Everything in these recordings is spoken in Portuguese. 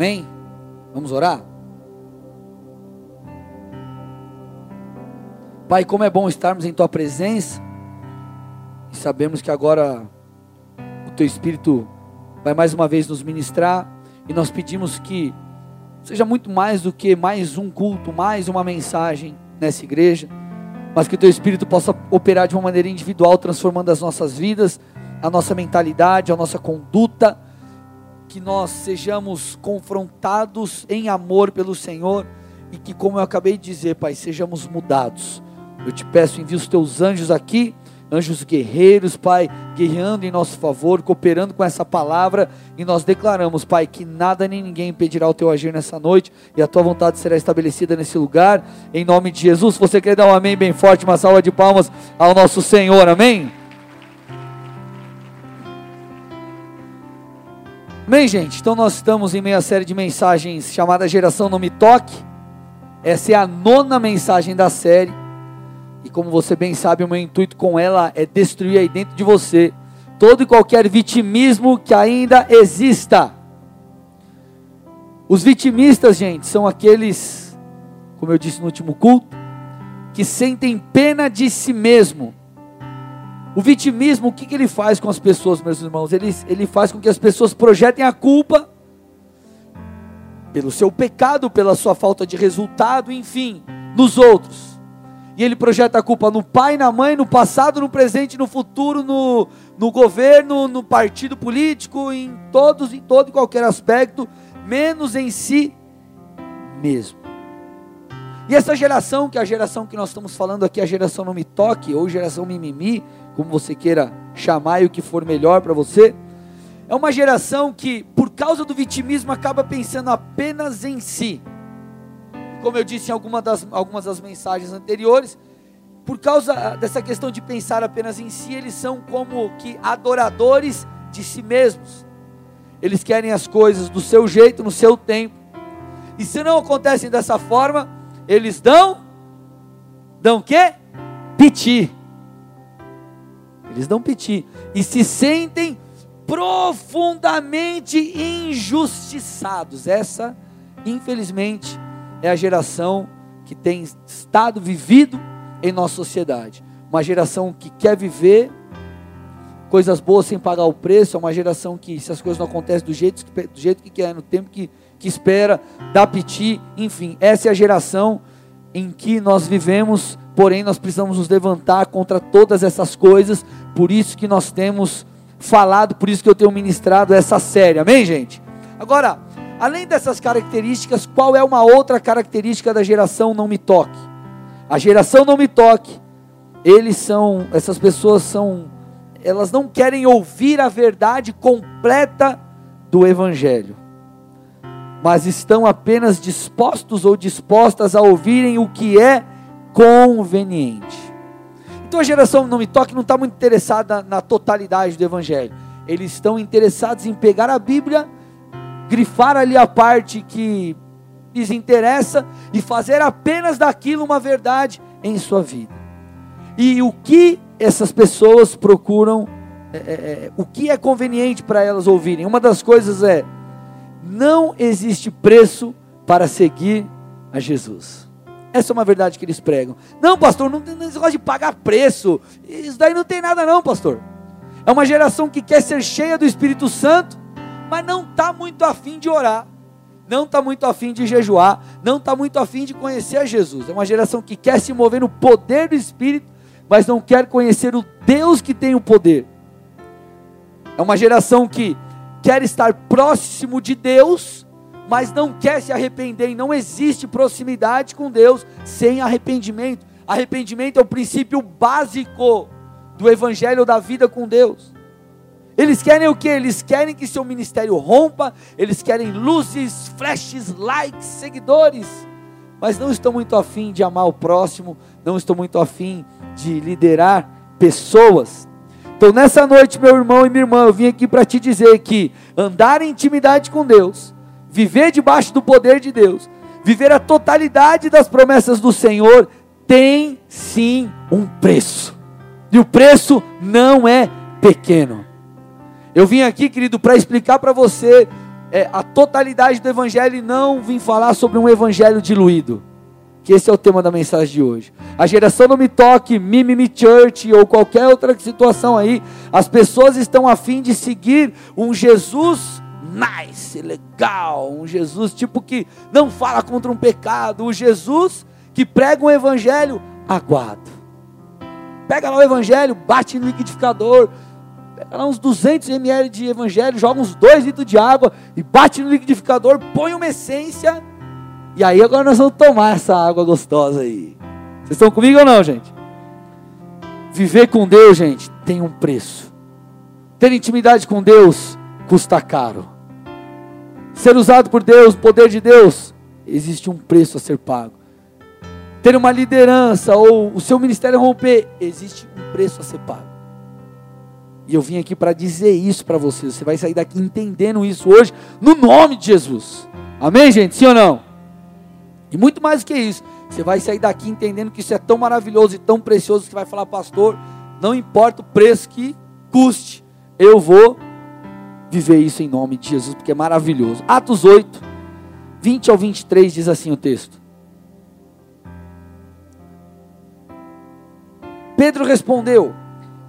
Amém? Vamos orar? Pai, como é bom estarmos em Tua presença e sabemos que agora o Teu Espírito vai mais uma vez nos ministrar e nós pedimos que seja muito mais do que mais um culto, mais uma mensagem nessa igreja, mas que o Teu Espírito possa operar de uma maneira individual, transformando as nossas vidas, a nossa mentalidade, a nossa conduta, que nós sejamos confrontados em amor pelo Senhor e que, como eu acabei de dizer, Pai, sejamos mudados eu te peço, envia os teus anjos aqui, anjos guerreiros, Pai, guerreando em nosso favor, cooperando com essa palavra, e nós declaramos, Pai, que nada nem ninguém impedirá o teu agir nessa noite, e a tua vontade será estabelecida nesse lugar, em nome de Jesus. Você quer dar um amém bem forte, uma salva de palmas ao nosso Senhor, amém? Amém, gente? Então nós estamos em meia série de mensagens chamada Geração Não Me Toque. Essa é a nona mensagem da série. E como você bem sabe, o meu intuito com ela é destruir aí dentro de você todo e qualquer vitimismo que ainda exista. Os vitimistas, gente, são aqueles, como eu disse no último culto, que sentem pena de si mesmo. O vitimismo, o que, que ele faz com as pessoas, meus irmãos? Ele, ele faz com que as pessoas projetem a culpa pelo seu pecado, pela sua falta de resultado, enfim, nos outros e ele projeta a culpa no pai, na mãe, no passado, no presente, no futuro, no, no governo, no partido político, em todos, em todo e qualquer aspecto, menos em si mesmo. E essa geração, que é a geração que nós estamos falando aqui, a geração não me toque, ou geração mimimi, como você queira chamar e o que for melhor para você, é uma geração que, por causa do vitimismo, acaba pensando apenas em si como eu disse em alguma das, algumas das mensagens anteriores, por causa dessa questão de pensar apenas em si, eles são como que adoradores de si mesmos. Eles querem as coisas do seu jeito, no seu tempo. E se não acontecem dessa forma, eles dão dão quê? Piti. Eles dão piti e se sentem profundamente injustiçados. Essa, infelizmente, é a geração que tem estado vivido em nossa sociedade. Uma geração que quer viver coisas boas sem pagar o preço, é uma geração que, se as coisas não acontecem do jeito, do jeito que quer, no tempo que, que espera, dá piti, enfim, essa é a geração em que nós vivemos, porém nós precisamos nos levantar contra todas essas coisas, por isso que nós temos falado, por isso que eu tenho ministrado essa série, amém, gente? Agora, Além dessas características, qual é uma outra característica da geração não me toque? A geração não me toque, eles são, essas pessoas são, elas não querem ouvir a verdade completa do Evangelho, mas estão apenas dispostos ou dispostas a ouvirem o que é conveniente. Então a geração não me toque não está muito interessada na totalidade do Evangelho, eles estão interessados em pegar a Bíblia grifar ali a parte que lhes interessa e fazer apenas daquilo uma verdade em sua vida. E o que essas pessoas procuram, é, é, é o que é conveniente para elas ouvirem? Uma das coisas é: não existe preço para seguir a Jesus. Essa é uma verdade que eles pregam. Não, pastor, não tem negócio de pagar preço. Isso daí não tem nada, não, pastor. É uma geração que quer ser cheia do Espírito Santo, mas não está muito afim de orar, não está muito afim de jejuar, não está muito afim de conhecer a Jesus. É uma geração que quer se mover no poder do Espírito, mas não quer conhecer o Deus que tem o poder. É uma geração que quer estar próximo de Deus, mas não quer se arrepender, e não existe proximidade com Deus sem arrependimento. Arrependimento é o princípio básico do evangelho da vida com Deus. Eles querem o que? Eles querem que seu ministério rompa, eles querem luzes, flashes, likes, seguidores, mas não estão muito afim de amar o próximo, não estão muito afim de liderar pessoas. Então, nessa noite, meu irmão e minha irmã, eu vim aqui para te dizer que andar em intimidade com Deus, viver debaixo do poder de Deus, viver a totalidade das promessas do Senhor, tem sim um preço. E o preço não é pequeno. Eu vim aqui, querido, para explicar para você é, a totalidade do evangelho e não vim falar sobre um evangelho diluído. Que esse é o tema da mensagem de hoje. A geração não me toque, Mimimi Church ou qualquer outra situação aí, as pessoas estão afim de seguir um Jesus nice, legal, um Jesus tipo que não fala contra um pecado, um Jesus que prega um evangelho aguado. Pega lá o evangelho, bate no liquidificador, pega lá uns 200 ml de evangelho, joga uns 2 litros de água e bate no liquidificador, põe uma essência, e aí agora nós vamos tomar essa água gostosa aí. Vocês estão comigo ou não, gente? Viver com Deus, gente, tem um preço. Ter intimidade com Deus custa caro. Ser usado por Deus, poder de Deus, existe um preço a ser pago. Ter uma liderança ou o seu ministério romper, existe um preço a ser pago. E eu vim aqui para dizer isso para você. Você vai sair daqui entendendo isso hoje, no nome de Jesus. Amém, gente? Sim ou não? E muito mais do que isso, você vai sair daqui entendendo que isso é tão maravilhoso e tão precioso que vai falar, pastor, não importa o preço que custe, eu vou viver isso em nome de Jesus, porque é maravilhoso. Atos 8, 20 ao 23 diz assim o texto. Pedro respondeu: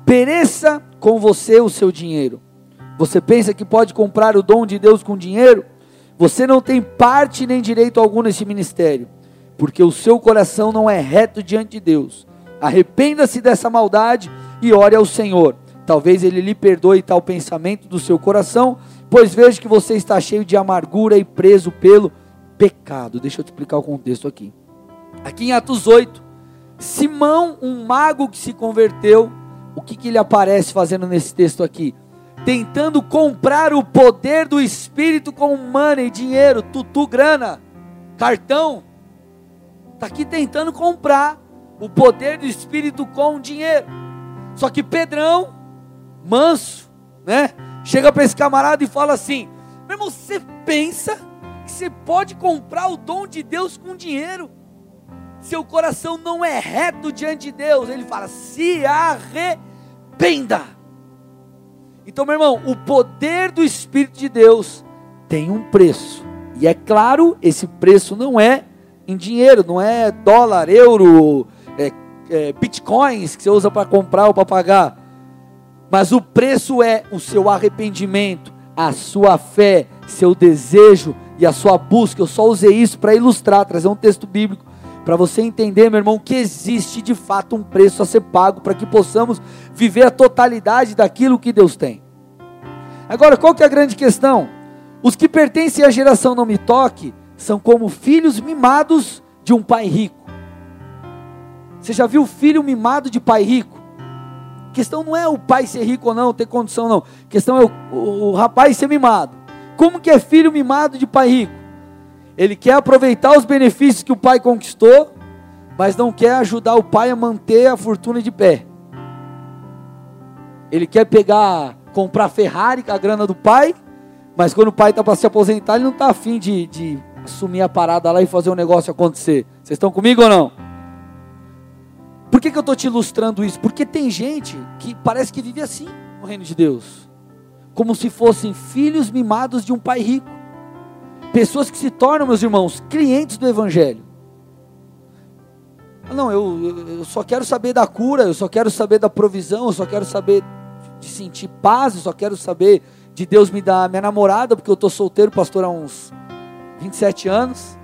Pereça com você o seu dinheiro. Você pensa que pode comprar o dom de Deus com dinheiro? Você não tem parte nem direito algum nesse ministério, porque o seu coração não é reto diante de Deus. Arrependa-se dessa maldade e ore ao Senhor. Talvez ele lhe perdoe tal pensamento do seu coração, pois vejo que você está cheio de amargura e preso pelo pecado. Deixa eu te explicar o contexto aqui. Aqui em Atos 8, Simão, um mago que se converteu, o que, que ele aparece fazendo nesse texto aqui? Tentando comprar o poder do Espírito com money, dinheiro, tutu, grana, cartão. Está aqui tentando comprar o poder do Espírito com dinheiro. Só que Pedrão, manso, né? Chega para esse camarada e fala assim: meu irmão, você pensa que você pode comprar o dom de Deus com dinheiro? Seu coração não é reto diante de Deus. Ele fala: se arrependa. Então, meu irmão, o poder do Espírito de Deus tem um preço. E é claro, esse preço não é em dinheiro, não é dólar, euro, é, é, bitcoins que você usa para comprar ou para pagar. Mas o preço é o seu arrependimento, a sua fé, seu desejo e a sua busca. Eu só usei isso para ilustrar, trazer um texto bíblico para você entender, meu irmão, que existe de fato um preço a ser pago para que possamos viver a totalidade daquilo que Deus tem. Agora, qual que é a grande questão? Os que pertencem à geração não me toque são como filhos mimados de um pai rico. Você já viu filho mimado de pai rico? A questão não é o pai ser rico ou não, ter condição não. A questão é o, o, o rapaz ser mimado. Como que é filho mimado de pai rico? Ele quer aproveitar os benefícios que o pai conquistou, mas não quer ajudar o pai a manter a fortuna de pé. Ele quer pegar, comprar Ferrari com a grana do pai, mas quando o pai está para se aposentar, ele não está afim de, de assumir a parada lá e fazer o negócio acontecer. Vocês estão comigo ou não? Por que, que eu estou te ilustrando isso? Porque tem gente que parece que vive assim no reino de Deus, como se fossem filhos mimados de um pai rico, pessoas que se tornam, meus irmãos, clientes do Evangelho. Não, eu, eu só quero saber da cura, eu só quero saber da provisão, eu só quero saber de sentir paz, eu só quero saber de Deus me dar minha namorada, porque eu estou solteiro, pastor, há uns 27 anos.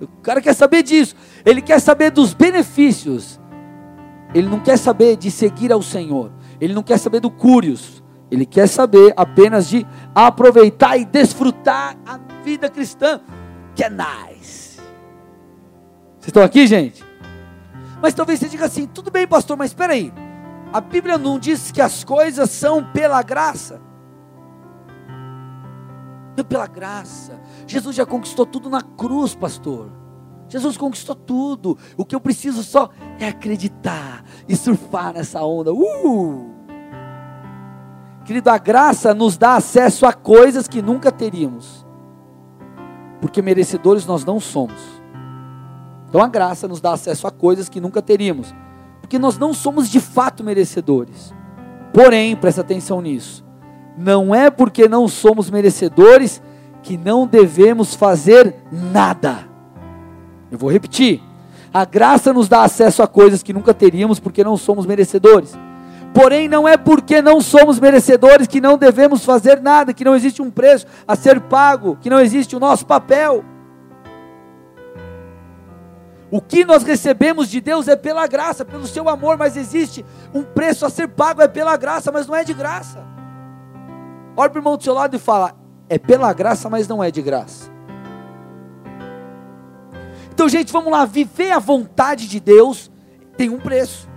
O cara quer saber disso. Ele quer saber dos benefícios. Ele não quer saber de seguir ao Senhor. Ele não quer saber do cúrios. Ele quer saber apenas de aproveitar e desfrutar a vida cristã, que é nice. Vocês estão aqui, gente? Mas talvez você diga assim: tudo bem, pastor, mas espera aí. A Bíblia não diz que as coisas são pela graça. Não pela graça. Jesus já conquistou tudo na cruz, pastor. Jesus conquistou tudo. O que eu preciso só é acreditar e surfar nessa onda. Uh! Querido, a graça nos dá acesso a coisas que nunca teríamos. Porque merecedores nós não somos. Então a graça nos dá acesso a coisas que nunca teríamos. Porque nós não somos de fato merecedores. Porém, presta atenção nisso. não é porque não somos merecedores que não devemos fazer nada. Eu vou repetir. A graça nos dá acesso a coisas que nunca teríamos porque não somos merecedores. Porém, não é porque não somos merecedores que não devemos fazer nada, que não existe um preço a ser pago, que não existe o nosso papel. O que nós recebemos de Deus é pela graça, pelo seu amor, mas existe um preço a ser pago, é pela graça, mas não é de graça. Olha para o irmão do seu lado e fala: é pela graça, mas não é de graça. Então, gente, vamos lá, viver a vontade de Deus tem um preço.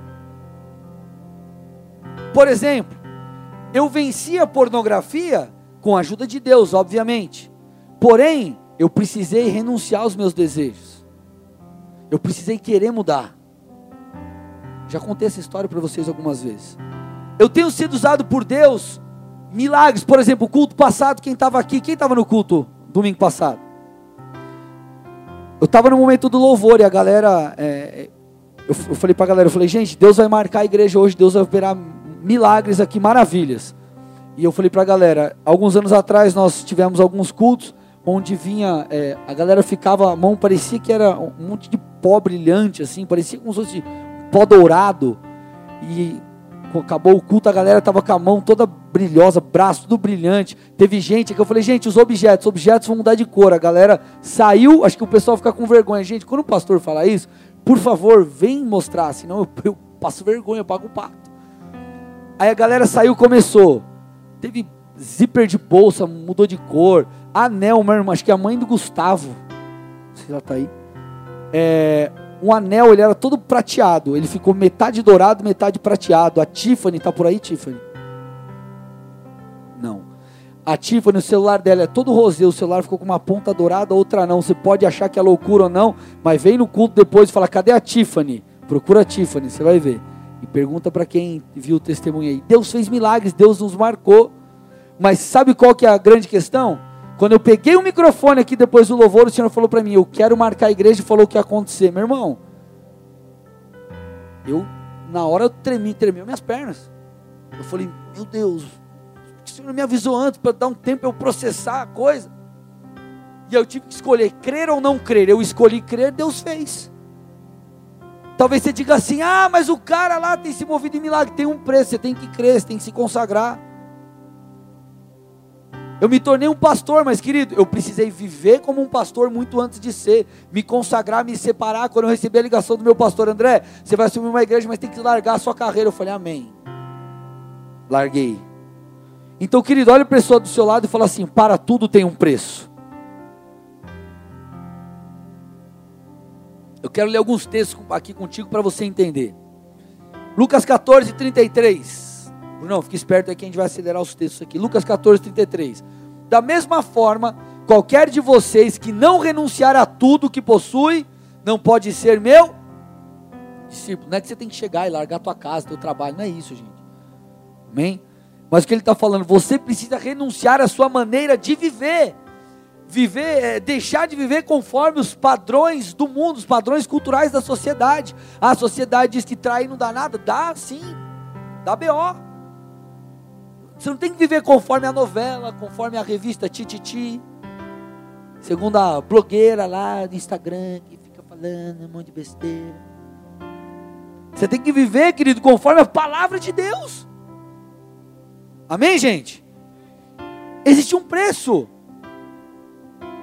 Por exemplo, eu venci a pornografia com a ajuda de Deus, obviamente. Porém, eu precisei renunciar aos meus desejos. Eu precisei querer mudar. Já contei essa história para vocês algumas vezes. Eu tenho sido usado por Deus, milagres, por exemplo, o culto passado, quem estava aqui, quem estava no culto domingo passado? Eu estava no momento do louvor e a galera, é, eu, eu falei para a galera, eu falei, gente, Deus vai marcar a igreja hoje, Deus vai operar milagres aqui, maravilhas. E eu falei para a galera, alguns anos atrás nós tivemos alguns cultos onde vinha, é, a galera ficava, a mão parecia que era um monte de pó brilhante, assim, parecia como se fosse pó dourado. E acabou o culto, a galera estava com a mão toda brilhosa, braço tudo brilhante. Teve gente que eu falei, gente, os objetos, os objetos vão mudar de cor. A galera saiu, acho que o pessoal fica com vergonha. Gente, quando o pastor fala isso, por favor, vem mostrar, senão eu, eu passo vergonha, eu pago o pato. Aí a galera saiu, começou. Teve zíper de bolsa, mudou de cor. Anel, meu irmão, acho que é a mãe do Gustavo. Se ela está aí é, um anel, ele era todo prateado. Ele ficou metade dourado, metade prateado. A Tiffany, está por aí, Tiffany? Não. A Tiffany, o celular dela é todo roseu, o celular ficou com uma ponta dourada, outra não. Você pode achar que é loucura ou não, mas vem no culto depois e fala: cadê a Tiffany? Procura a Tiffany, você vai ver. E pergunta para quem viu o testemunho aí. Deus fez milagres, Deus nos marcou. Mas sabe qual que é a grande questão? Quando eu peguei o microfone aqui depois do louvor, o Senhor falou para mim: Eu quero marcar a igreja e falou o que ia acontecer. Meu irmão, eu, na hora, eu tremi, tremi minhas pernas. Eu falei: Meu Deus, o Senhor me avisou antes para dar um tempo eu processar a coisa. E eu tive que escolher crer ou não crer. Eu escolhi crer, Deus fez. Talvez você diga assim: Ah, mas o cara lá tem se movido em milagre. Tem um preço, você tem que crer, você tem que se consagrar. Eu me tornei um pastor, mas querido, eu precisei viver como um pastor muito antes de ser, me consagrar, me separar. Quando eu recebi a ligação do meu pastor André, você vai assumir uma igreja, mas tem que largar a sua carreira. Eu falei, Amém. Larguei. Então, querido, olha a pessoa do seu lado e fala assim: para tudo tem um preço. Eu quero ler alguns textos aqui contigo para você entender. Lucas 14, 33. Não, fique esperto aí que a gente vai acelerar os textos aqui. Lucas 14, 33. Da mesma forma, qualquer de vocês que não renunciar a tudo que possui, não pode ser meu discípulo. Não é que você tem que chegar e largar a tua casa, teu trabalho, não é isso, gente. Amém? Mas o que ele está falando, você precisa renunciar à sua maneira de viver. Viver, é, deixar de viver conforme os padrões do mundo, os padrões culturais da sociedade. A sociedade diz que trair não dá nada, dá sim, dá B.O. Você não tem que viver conforme a novela, conforme a revista Tititi. Segundo a blogueira lá do Instagram, que fica falando um monte de besteira. Você tem que viver, querido, conforme a palavra de Deus. Amém, gente? Existe um preço.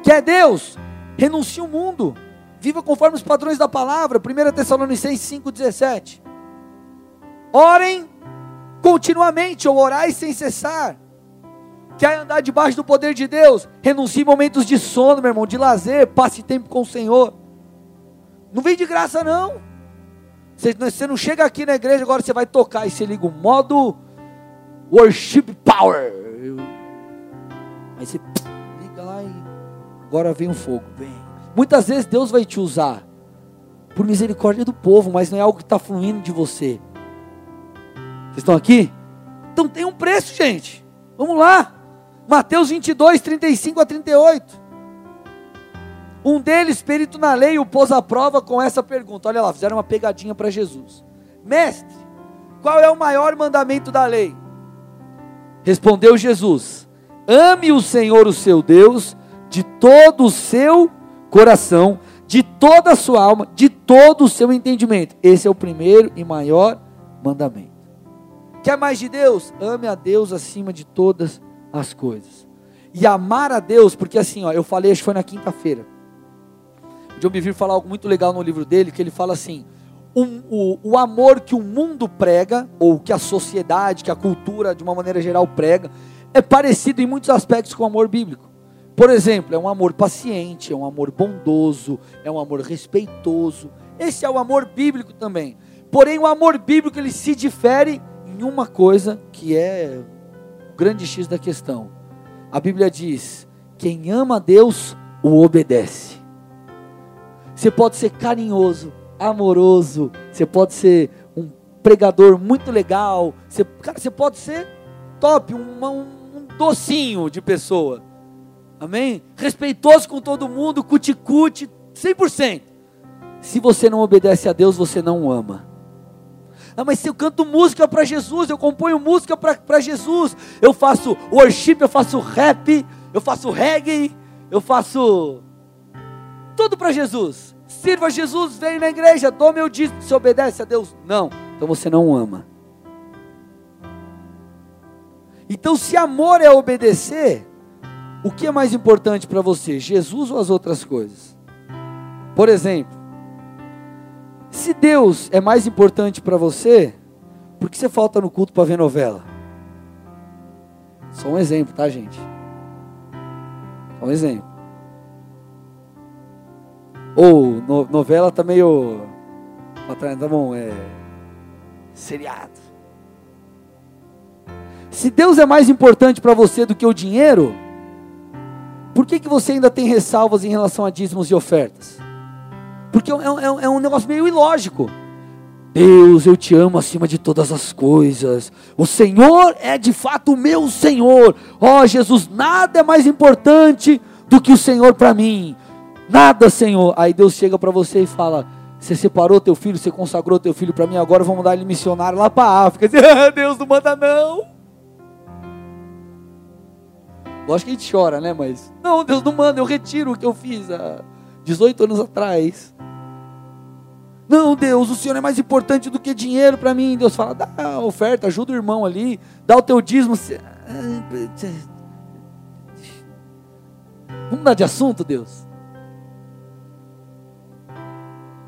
Que é Deus. Renuncie o mundo. Viva conforme os padrões da palavra. 1 Tessalonicenses 5,17. Orem continuamente, ou orai sem cessar. Quer andar debaixo do poder de Deus? Renuncie momentos de sono, meu irmão, de lazer, passe tempo com o Senhor. Não vem de graça, não. Você, não chega aqui na igreja, agora você vai tocar e você liga o modo worship power. Aí você agora vem o fogo. Vem. Muitas vezes Deus vai te usar por misericórdia do povo, mas não é algo que está fluindo de você. Vocês estão aqui? Então tem um preço, gente. Vamos lá. Mateus 22, 35 a 38. Um deles, perito na lei, o pôs à prova com essa pergunta. Olha lá, fizeram uma pegadinha para Jesus. Mestre, qual é o maior mandamento da lei? Respondeu Jesus: Ame o Senhor, o seu Deus, de todo o seu coração, de toda a sua alma, de todo o seu entendimento. Esse é o primeiro e maior mandamento. Quer mais de Deus? Ame a Deus acima de todas as coisas. E amar a Deus, porque assim, ó, eu falei, acho que foi na quinta-feira. John Bevere fala algo muito legal no livro dele, que ele fala assim: um, o, o amor que o mundo prega, ou que a sociedade, que a cultura, de uma maneira geral, prega, é parecido em muitos aspectos com o amor bíblico. Por exemplo, é um amor paciente, é um amor bondoso, é um amor respeitoso. Esse é o amor bíblico também. Porém, o amor bíblico ele se difere em uma coisa que é o grande X da questão. A Bíblia diz: quem ama a Deus o obedece. Você pode ser carinhoso, amoroso, você pode ser um pregador muito legal, você, cara, você pode ser top, um, um, um docinho de pessoa. Amém? Respeitoso com todo mundo, cuticute, 100%. Se você não obedece a Deus, você não ama. Ah, mas se eu canto música para Jesus, eu componho música para Jesus, eu faço worship, eu faço rap, eu faço reggae, eu faço tudo para Jesus. Sirva Jesus, vem na igreja, dou meu dízimo, você obedece a Deus? Não, então você não ama. Então, se amor é obedecer, o que é mais importante para você, Jesus ou as outras coisas? Por exemplo, se Deus é mais importante para você, por que você falta no culto para ver novela? Só um exemplo, tá, gente? Só um exemplo. Ou no, novela tá meio. Tá bom, é. Seriado. Se Deus é mais importante para você do que o dinheiro, por que, que você ainda tem ressalvas em relação a dízimos e ofertas? Porque é, é, é um negócio meio ilógico. Deus, eu te amo acima de todas as coisas. O Senhor é de fato o meu Senhor. Ó oh, Jesus, nada é mais importante do que o Senhor para mim. Nada, Senhor. Aí Deus chega para você e fala: Você separou teu filho, você consagrou teu filho para mim, agora vamos mandar ele missionário lá para a África. Deus não manda não. Lógico que a gente chora, né? Mas, não, Deus não manda, eu retiro o que eu fiz há 18 anos atrás. Não, Deus, o Senhor é mais importante do que dinheiro para mim. Deus fala, dá a oferta, ajuda o irmão ali, dá o teu dízimo. Vamos mudar de assunto, Deus.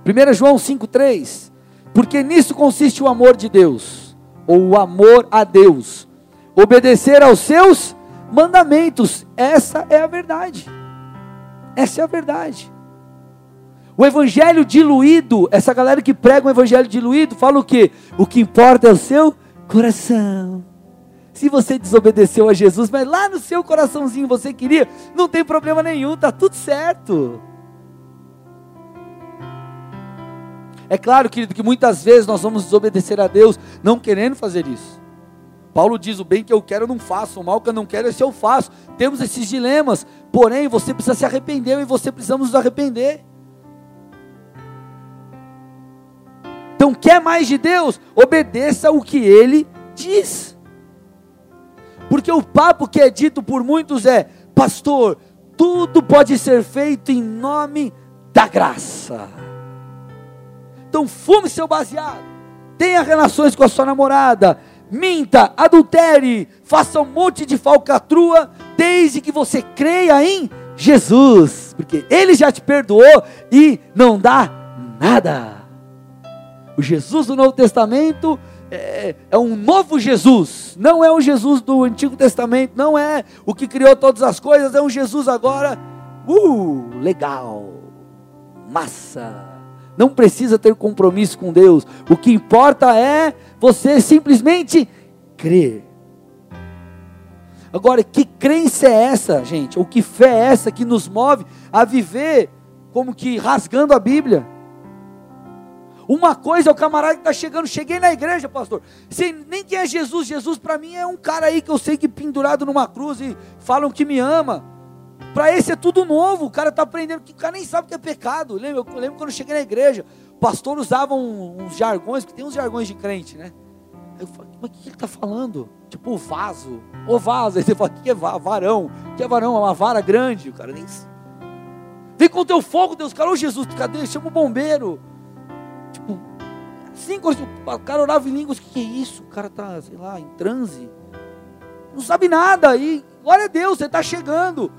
1 João 5,3 Porque nisso consiste o amor de Deus, ou o amor a Deus, obedecer aos seus mandamentos. Essa é a verdade. Essa é a verdade. O evangelho diluído, essa galera que prega o evangelho diluído, fala o quê? O que importa é o seu coração. Se você desobedeceu a Jesus, mas lá no seu coraçãozinho você queria, não tem problema nenhum, tá tudo certo. É claro, querido, que muitas vezes nós vamos desobedecer a Deus não querendo fazer isso. Paulo diz: o bem que eu quero eu não faço, o mal que eu não quero esse eu faço. Temos esses dilemas, porém você precisa se arrepender e você precisamos nos arrepender. Então, quer mais de Deus? Obedeça o que Ele diz. Porque o papo que é dito por muitos é: Pastor, tudo pode ser feito em nome da graça. Então, fume seu baseado, tenha relações com a sua namorada, minta, adultere, faça um monte de falcatrua, desde que você creia em Jesus, porque Ele já te perdoou e não dá nada. O Jesus do Novo Testamento é, é, um novo Jesus, não é o Jesus do Antigo Testamento, não é o que criou todas as coisas, é um Jesus agora, uh, legal, massa. Não precisa ter compromisso com Deus, o que importa é você simplesmente crer. Agora, que crença é essa, gente? Ou que fé é essa que nos move a viver como que rasgando a Bíblia? Uma coisa é o camarada que está chegando, cheguei na igreja, pastor. Sei nem quem é Jesus. Jesus para mim é um cara aí que eu sei que pendurado numa cruz e falam que me ama. Para esse é tudo novo. O cara está aprendendo que o cara nem sabe o que é pecado. Lembro, eu lembro quando eu cheguei na igreja, o pastor usava uns jargões, porque tem uns jargões de crente, né? Eu falo, mas o que ele está falando? Tipo, o vaso. O vaso. Aí você fala, o que é varão? O que é varão? É uma vara grande. O cara nem. Vem com o teu fogo, Deus. Cara, ô Jesus, cadê? Chama o bombeiro. Tipo, cinco, o cara orava em línguas. O que é isso? O cara tá, sei lá, em transe. Não sabe nada. E glória a Deus, você está chegando.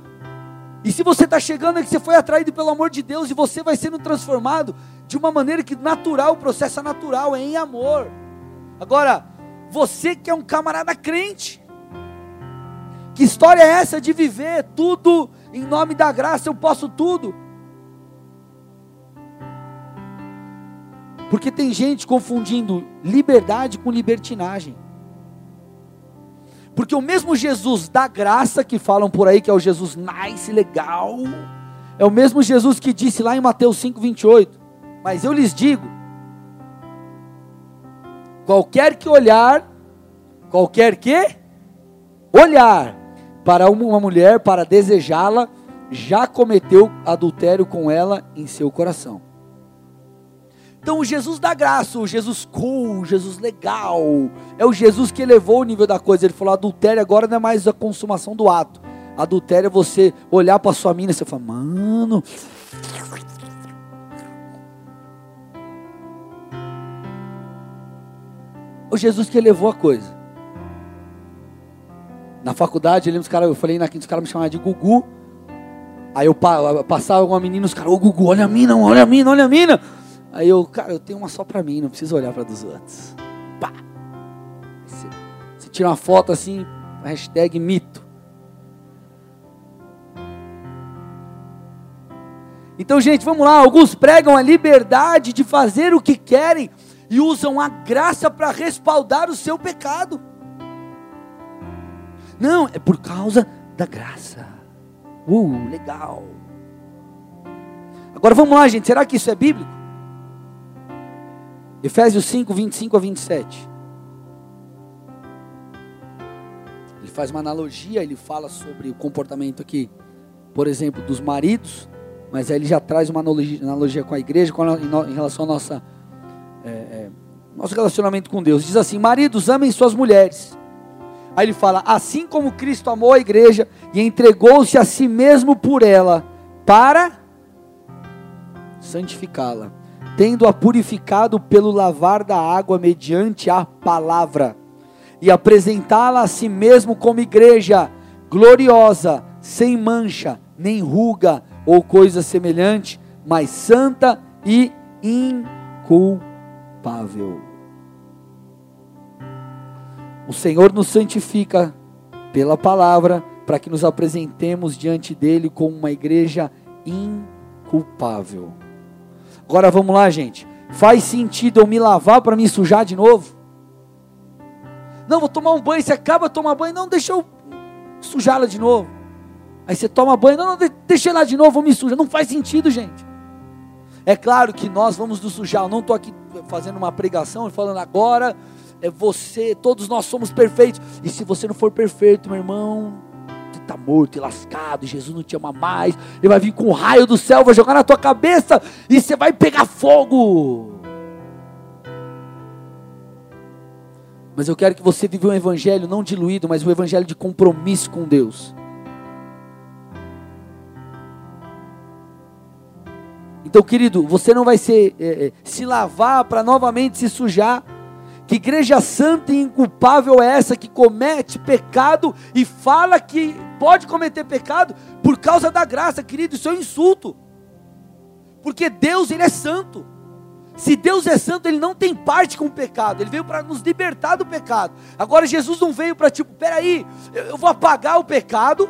E se você está chegando, é que você foi atraído pelo amor de Deus e você vai sendo transformado de uma maneira que natural, o processo é natural, é em amor. Agora, você que é um camarada crente, que história é essa de viver tudo em nome da graça, eu posso tudo? Porque tem gente confundindo liberdade com libertinagem. Porque o mesmo Jesus da graça que falam por aí que é o Jesus nice, legal, é o mesmo Jesus que disse lá em Mateus 5:28, mas eu lhes digo, qualquer que olhar, qualquer que olhar para uma mulher para desejá-la, já cometeu adultério com ela em seu coração. Então, o Jesus da graça, o Jesus cool, o Jesus legal, é o Jesus que elevou o nível da coisa. Ele falou: adultério agora não é mais a consumação do ato. Adultério é você olhar para sua mina e você falar, mano. O Jesus que elevou a coisa. Na faculdade, eu lembro os caras, eu falei na quinta, os caras me chamavam de Gugu. Aí eu passava uma menina, os caras, ô Gugu, olha a mina, olha a mina, olha a mina. Aí eu, cara, eu tenho uma só pra mim, não preciso olhar para dos outros. Pá! Você, você tira uma foto assim, hashtag mito. Então, gente, vamos lá. Alguns pregam a liberdade de fazer o que querem e usam a graça para respaldar o seu pecado. Não, é por causa da graça. Uh, legal. Agora vamos lá, gente. Será que isso é bíblico? Efésios 5, 25 a 27. Ele faz uma analogia, ele fala sobre o comportamento aqui, por exemplo, dos maridos, mas aí ele já traz uma analogia, analogia com a igreja com a, em, relação ao nossa, é, é, nosso relacionamento com Deus. Diz assim: Maridos, amem suas mulheres. Aí ele fala: Assim como Cristo amou a igreja e entregou-se a si mesmo por ela, para santificá-la tendo-a purificado pelo lavar da água mediante a palavra, e apresentá-la a si mesmo como igreja gloriosa, sem mancha, nem ruga ou coisa semelhante, mas santa e inculpável. O Senhor nos santifica pela palavra, para que nos apresentemos diante dele como uma igreja inculpável. Agora vamos lá, gente. Faz sentido eu me lavar para me sujar de novo? Não, vou tomar um banho. Você acaba de tomar banho, não, deixa eu sujá-la de novo. Aí você toma banho, não, não, deixa ela de novo, vou me sujar. Não faz sentido, gente. É claro que nós vamos nos sujar. Eu não estou aqui fazendo uma pregação falando agora é você, todos nós somos perfeitos. E se você não for perfeito, meu irmão, está morto e lascado, Jesus não te ama mais, ele vai vir com um raio do céu, vai jogar na tua cabeça e você vai pegar fogo. Mas eu quero que você viva um evangelho não diluído, mas um evangelho de compromisso com Deus. Então, querido, você não vai ser, é, se lavar para novamente se sujar. Que igreja santa e inculpável é essa que comete pecado e fala que pode cometer pecado por causa da graça, querido? Isso é um insulto. Porque Deus, Ele é santo. Se Deus é santo, Ele não tem parte com o pecado. Ele veio para nos libertar do pecado. Agora, Jesus não veio para tipo, peraí, eu vou apagar o pecado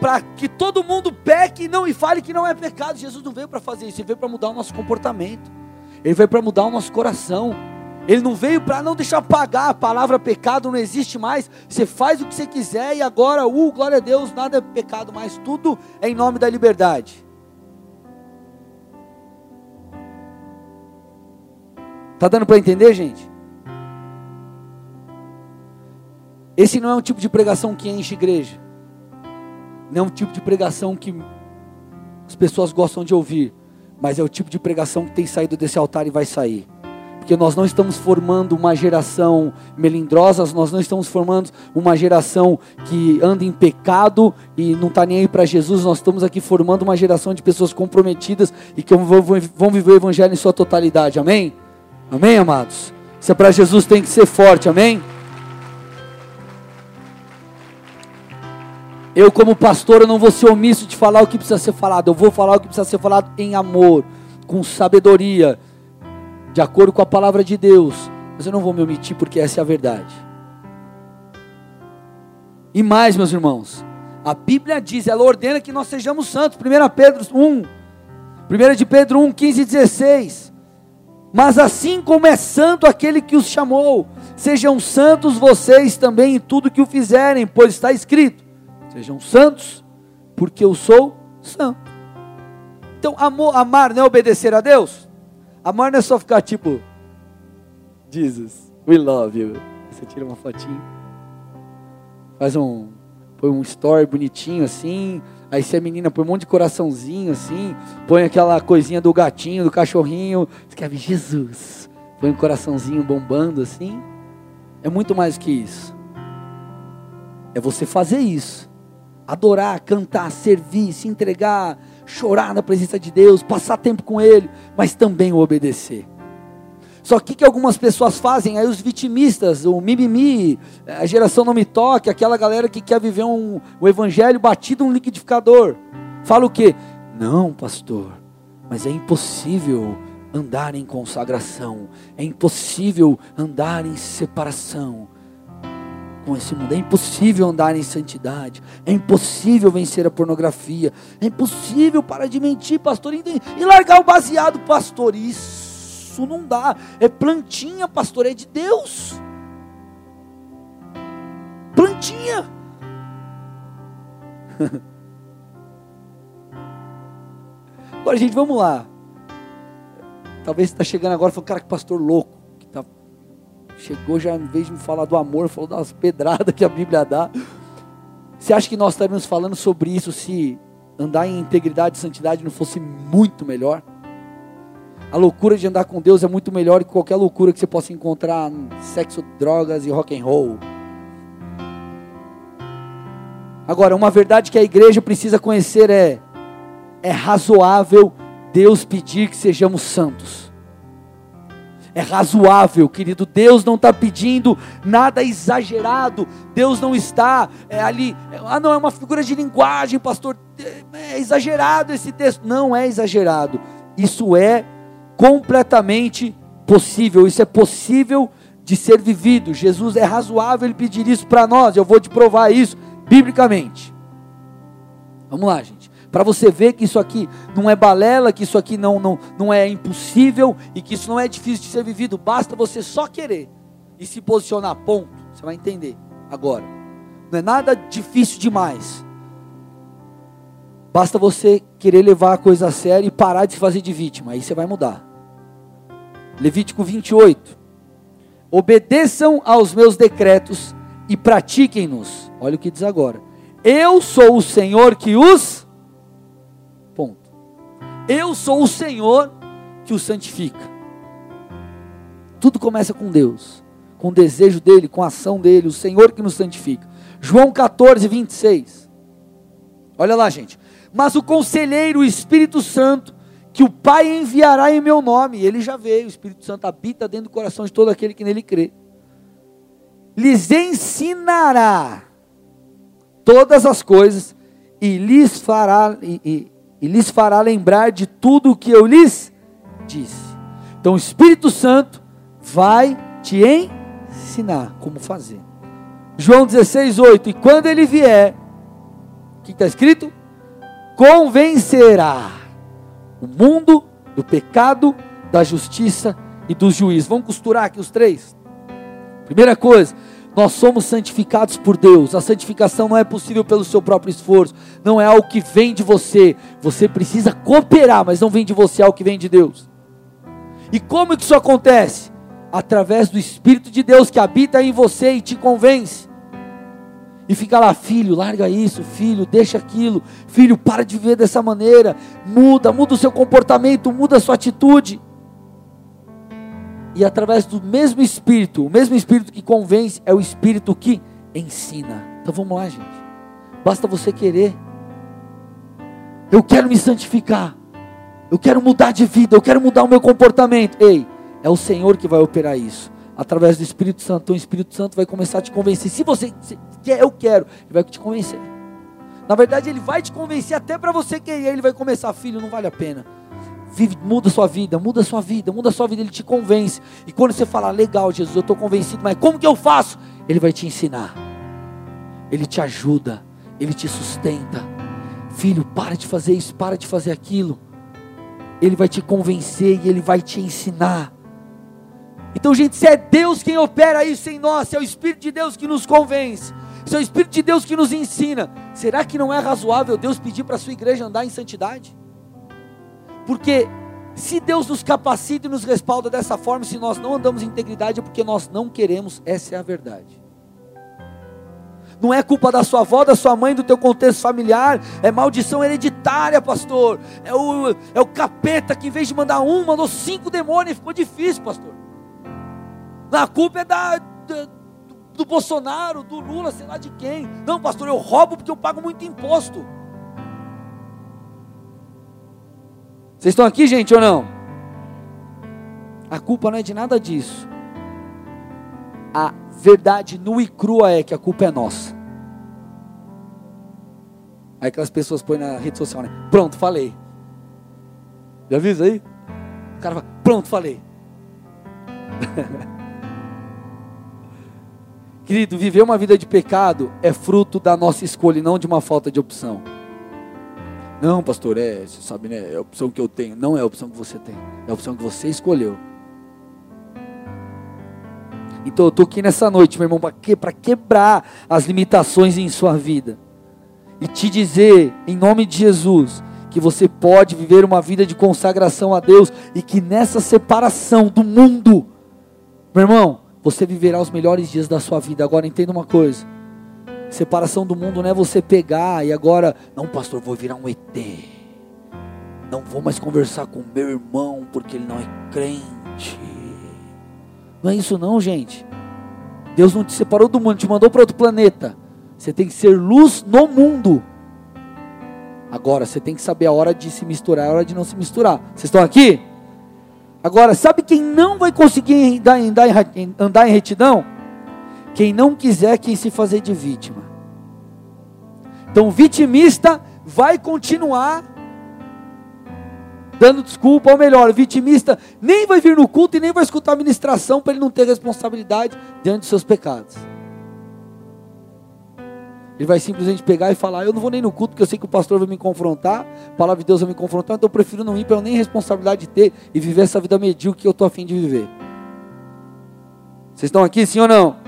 para que todo mundo peque e não e fale que não é pecado. Jesus não veio para fazer isso. Ele veio para mudar o nosso comportamento. Ele veio para mudar o nosso coração. Ele não veio para não deixar pagar a palavra pecado não existe mais. Você faz o que você quiser e agora, uh, glória a Deus, nada é pecado mais, tudo é em nome da liberdade. Tá dando para entender, gente? Esse não é um tipo de pregação que enche igreja. Não é um tipo de pregação que as pessoas gostam de ouvir, mas é o tipo de pregação que tem saído desse altar e vai sair porque nós não estamos formando uma geração melindrosa, nós não estamos formando uma geração que anda em pecado e não está nem aí para Jesus, nós estamos aqui formando uma geração de pessoas comprometidas e que vão viver o Evangelho em sua totalidade, amém? Amém, amados? Isso é para Jesus tem que ser forte, amém? Eu, como pastor, eu não vou ser omisso de falar o que precisa ser falado, eu vou falar o que precisa ser falado em amor, com sabedoria de acordo com a palavra de Deus, mas eu não vou me omitir porque essa é a verdade. E mais, meus irmãos, a Bíblia diz, ela ordena que nós sejamos santos. 1 Pedro 1, 1 de Pedro 1, 15 e 16. Mas assim como é santo aquele que os chamou, sejam santos vocês também em tudo que o fizerem, pois está escrito: sejam santos, porque eu sou santo. Então, amor, amar não é obedecer a Deus? Amar não é só ficar tipo, Jesus, we love you. Você tira uma fotinho, faz um, põe um story bonitinho assim. Aí se a menina põe um monte de coraçãozinho assim, põe aquela coisinha do gatinho, do cachorrinho, escreve Jesus, põe um coraçãozinho bombando assim. É muito mais que isso. É você fazer isso. Adorar, cantar, servir, se entregar, chorar na presença de Deus, passar tempo com Ele, mas também o obedecer. Só que que algumas pessoas fazem? Aí os vitimistas, o mimimi, a geração não me toque, aquela galera que quer viver um, o evangelho batido um liquidificador. Fala o quê? Não, pastor, mas é impossível andar em consagração, é impossível andar em separação, com esse mundo. É impossível andar em santidade. É impossível vencer a pornografia. É impossível parar de mentir, pastor. E largar o baseado, pastor. Isso não dá. É plantinha, pastor. É de Deus. Plantinha. Agora, gente, vamos lá. Talvez você está chegando agora e falando, cara, que pastor louco. Chegou já, em vez de me falar do amor, falou das pedradas que a Bíblia dá. Você acha que nós estaríamos falando sobre isso se andar em integridade e santidade não fosse muito melhor? A loucura de andar com Deus é muito melhor que qualquer loucura que você possa encontrar em sexo, drogas e rock and roll. Agora, uma verdade que a igreja precisa conhecer é: é razoável Deus pedir que sejamos santos é razoável, querido. Deus não está pedindo nada exagerado. Deus não está é, ali. É, ah, não, é uma figura de linguagem, pastor. É, é exagerado esse texto. Não é exagerado. Isso é completamente possível. Isso é possível de ser vivido. Jesus é razoável ele pedir isso para nós. Eu vou te provar isso biblicamente. Vamos lá, gente para você ver que isso aqui não é balela, que isso aqui não, não, não é impossível e que isso não é difícil de ser vivido. Basta você só querer e se posicionar. Ponto. Você vai entender agora. Não é nada difícil demais. Basta você querer levar a coisa a sério e parar de se fazer de vítima. Aí você vai mudar. Levítico 28. Obedeçam aos meus decretos e pratiquem-nos. Olha o que diz agora. Eu sou o Senhor que os eu sou o Senhor que o santifica. Tudo começa com Deus, com o desejo dele, com a ação dele, o Senhor que nos santifica. João 14, 26. Olha lá, gente. Mas o conselheiro, o Espírito Santo, que o Pai enviará em meu nome, ele já veio, o Espírito Santo habita dentro do coração de todo aquele que nele crê. Lhes ensinará todas as coisas e lhes fará e, e, e lhes fará lembrar de tudo o que eu lhes disse. Então o Espírito Santo vai te ensinar como fazer. João 16, 8. E quando ele vier, o que está escrito? Convencerá o mundo do pecado, da justiça e do juízo. Vamos costurar aqui os três. Primeira coisa, nós somos santificados por Deus. A santificação não é possível pelo seu próprio esforço, não é algo que vem de você. Você precisa cooperar, mas não vem de você, é algo que vem de Deus. E como que isso acontece? Através do Espírito de Deus que habita em você e te convence. E fica lá, filho, larga isso, filho, deixa aquilo, filho, para de viver dessa maneira, muda, muda o seu comportamento, muda a sua atitude. E através do mesmo Espírito, o mesmo Espírito que convence é o Espírito que ensina. Então vamos lá, gente. Basta você querer. Eu quero me santificar. Eu quero mudar de vida. Eu quero mudar o meu comportamento. Ei, é o Senhor que vai operar isso. Através do Espírito Santo. Então o Espírito Santo vai começar a te convencer. Se você quer, eu quero, ele vai te convencer. Na verdade, ele vai te convencer até para você querer. Ele vai começar, filho, não vale a pena. Vive, muda sua vida, muda sua vida, muda sua vida, ele te convence. E quando você fala, legal, Jesus, eu estou convencido, mas como que eu faço? Ele vai te ensinar, ele te ajuda, ele te sustenta. Filho, para de fazer isso, para de fazer aquilo. Ele vai te convencer e ele vai te ensinar. Então, gente, se é Deus quem opera isso em nós, se é o Espírito de Deus que nos convence, se é o Espírito de Deus que nos ensina, será que não é razoável Deus pedir para a sua igreja andar em santidade? Porque se Deus nos capacita e nos respalda dessa forma, se nós não andamos em integridade, é porque nós não queremos, essa é a verdade. Não é culpa da sua avó, da sua mãe, do teu contexto familiar, é maldição hereditária, pastor. É o, é o capeta que em vez de mandar um, mandou cinco demônios, ficou difícil, pastor. A culpa é da, da do Bolsonaro, do Lula, sei lá de quem. Não, pastor, eu roubo porque eu pago muito imposto. Vocês estão aqui, gente, ou não? A culpa não é de nada disso. A verdade nua e crua é que a culpa é nossa. Aí aquelas pessoas põem na rede social, né? Pronto, falei. Já viu aí? O cara fala, pronto, falei. Querido, viver uma vida de pecado é fruto da nossa escolha e não de uma falta de opção. Não, pastor, é, você sabe, né? É a opção que eu tenho. Não é a opção que você tem. É a opção que você escolheu. Então eu estou aqui nessa noite, meu irmão, para que, quebrar as limitações em sua vida. E te dizer, em nome de Jesus, que você pode viver uma vida de consagração a Deus e que nessa separação do mundo, meu irmão, você viverá os melhores dias da sua vida. Agora entenda uma coisa. Separação do mundo não é você pegar e agora, não, pastor, vou virar um ET. Não vou mais conversar com meu irmão porque ele não é crente. Não é isso não, gente. Deus não te separou do mundo, te mandou para outro planeta. Você tem que ser luz no mundo. Agora, você tem que saber a hora de se misturar, a hora de não se misturar. Vocês estão aqui? Agora, sabe quem não vai conseguir andar, andar, andar em retidão? Quem não quiser quem se fazer de vítima. Então, o vitimista vai continuar dando desculpa, ou melhor, o vitimista nem vai vir no culto e nem vai escutar a ministração para ele não ter responsabilidade diante dos seus pecados. Ele vai simplesmente pegar e falar: Eu não vou nem no culto, porque eu sei que o pastor vai me confrontar, a palavra de Deus vai me confrontar, então eu prefiro não ir para eu nem responsabilidade de ter e viver essa vida medíocre que eu estou afim de viver. Vocês estão aqui, sim ou não?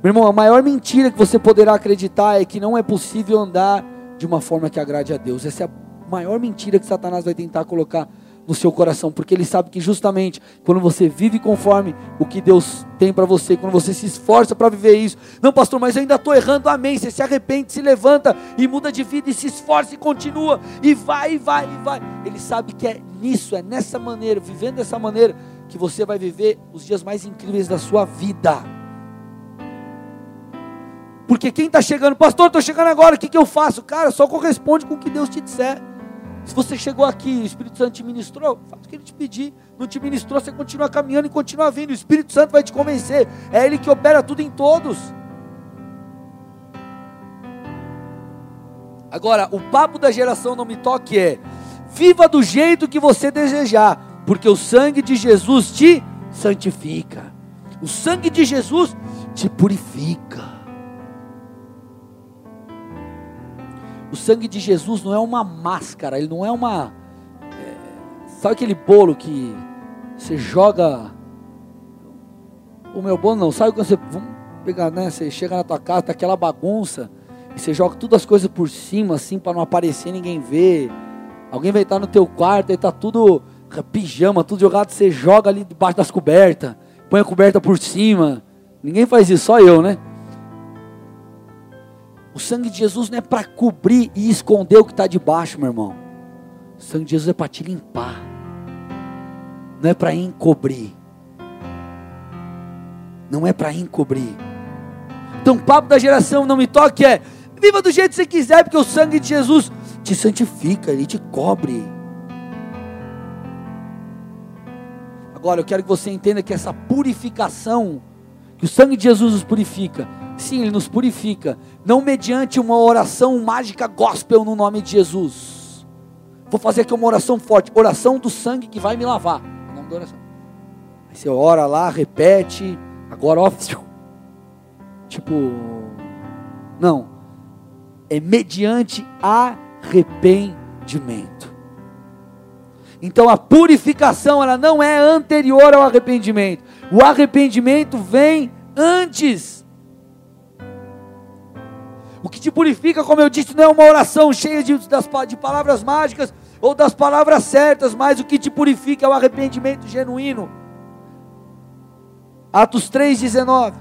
Meu irmão, a maior mentira que você poderá acreditar é que não é possível andar de uma forma que agrade a Deus. Essa é a maior mentira que Satanás vai tentar colocar no seu coração, porque ele sabe que justamente quando você vive conforme o que Deus tem para você, quando você se esforça para viver isso, não, pastor, mas eu ainda estou errando, amém. Você se arrepende, se levanta e muda de vida e se esforça e continua, e vai, e vai, e vai. Ele sabe que é nisso, é nessa maneira, vivendo dessa maneira, que você vai viver os dias mais incríveis da sua vida. Porque quem está chegando, pastor, estou chegando agora, o que, que eu faço? Cara, só corresponde com o que Deus te disser. Se você chegou aqui, o Espírito Santo te ministrou, faz o que ele te pedir. Não te ministrou, você continua caminhando e continua vindo. O Espírito Santo vai te convencer. É Ele que opera tudo em todos. Agora, o papo da geração não me toque é: viva do jeito que você desejar, porque o sangue de Jesus te santifica. O sangue de Jesus te purifica. O sangue de Jesus não é uma máscara, ele não é uma. É, sabe aquele bolo que você joga. O meu bolo não, sabe quando você. Vamos pegar, né? Você chega na tua casa, tá aquela bagunça, e você joga todas as coisas por cima, assim, para não aparecer, ninguém ver. Alguém vai estar no teu quarto, aí tá tudo pijama, tudo jogado, você joga ali debaixo das cobertas, põe a coberta por cima. Ninguém faz isso, só eu, né? O sangue de Jesus não é para cobrir e esconder o que está debaixo, meu irmão. O sangue de Jesus é para te limpar. não é para encobrir. Não é para encobrir. Então, o papo da geração não me toque é: viva do jeito que você quiser, porque o sangue de Jesus te santifica, ele te cobre. Agora, eu quero que você entenda que essa purificação, que o sangue de Jesus nos purifica, sim, ele nos purifica, não mediante uma oração mágica gospel no nome de Jesus. Vou fazer aqui uma oração forte, oração do sangue que vai me lavar. O nome da oração. Aí você ora lá, repete, agora ó, tipo, não, é mediante arrependimento. Então a purificação ela não é anterior ao arrependimento. O arrependimento vem antes. O que te purifica, como eu disse, não é uma oração cheia de, das, de palavras mágicas ou das palavras certas, mas o que te purifica é o arrependimento genuíno. Atos 3,19.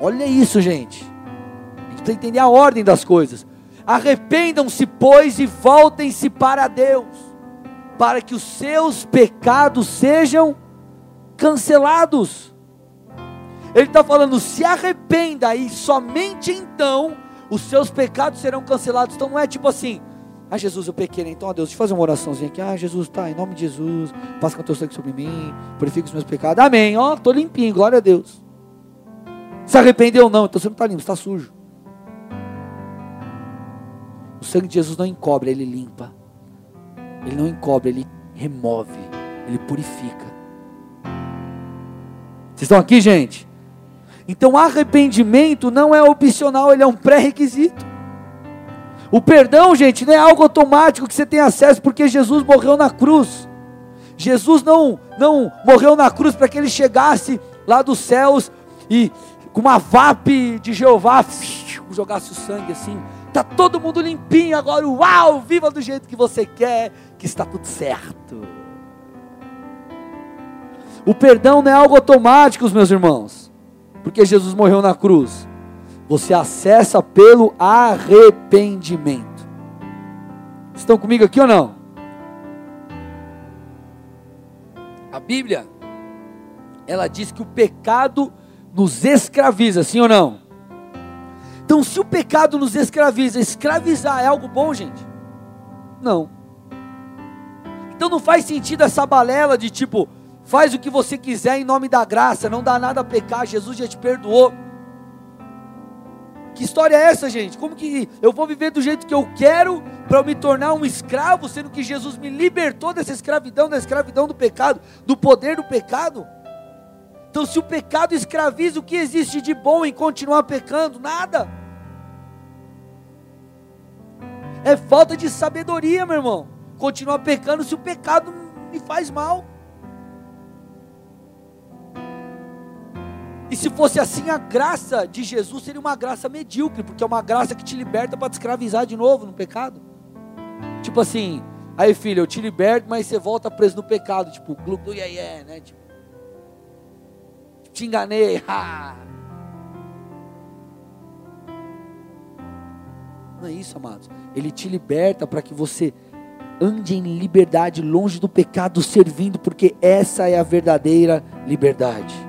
Olha isso, gente. A gente precisa entender a ordem das coisas. Arrependam-se, pois, e voltem-se para Deus, para que os seus pecados sejam cancelados. Ele está falando, se arrependa e somente então os seus pecados serão cancelados. Então não é tipo assim, ah Jesus, eu pequei, né? então ó Deus, deixa eu fazer uma oraçãozinha aqui. Ah Jesus, tá, em nome de Jesus, passa com o teu sangue sobre mim, purifica os meus pecados. Amém, ó, estou limpinho, glória a Deus. Se arrependeu não, então você não está limpo, está sujo. O sangue de Jesus não encobre, ele limpa. Ele não encobre, ele remove, ele purifica. Vocês estão aqui, gente? Então, arrependimento não é opcional, ele é um pré-requisito. O perdão, gente, não é algo automático que você tem acesso porque Jesus morreu na cruz. Jesus não, não morreu na cruz para que ele chegasse lá dos céus e com uma vape de Jeová jogasse o sangue assim Está todo mundo limpinho agora. Uau, viva do jeito que você quer, que está tudo certo. O perdão não é algo automático, meus irmãos, porque Jesus morreu na cruz. Você acessa pelo arrependimento. Estão comigo aqui ou não? A Bíblia, ela diz que o pecado nos escraviza, sim ou não? Então, se o pecado nos escraviza, escravizar é algo bom, gente? Não. Então não faz sentido essa balela de tipo, faz o que você quiser em nome da graça, não dá nada a pecar, Jesus já te perdoou. Que história é essa, gente? Como que eu vou viver do jeito que eu quero para eu me tornar um escravo, sendo que Jesus me libertou dessa escravidão, da escravidão do pecado, do poder do pecado? Então, se o pecado escraviza, o que existe de bom em continuar pecando? Nada. É falta de sabedoria, meu irmão. Continuar pecando se o pecado me faz mal. E se fosse assim, a graça de Jesus seria uma graça medíocre, porque é uma graça que te liberta para te escravizar de novo no pecado. Tipo assim, aí filho, eu te liberto, mas você volta preso no pecado, tipo, glu glu yeah, yeah, né? Tipo, te enganei. Não é isso, amados. Ele te liberta para que você ande em liberdade, longe do pecado, servindo, porque essa é a verdadeira liberdade.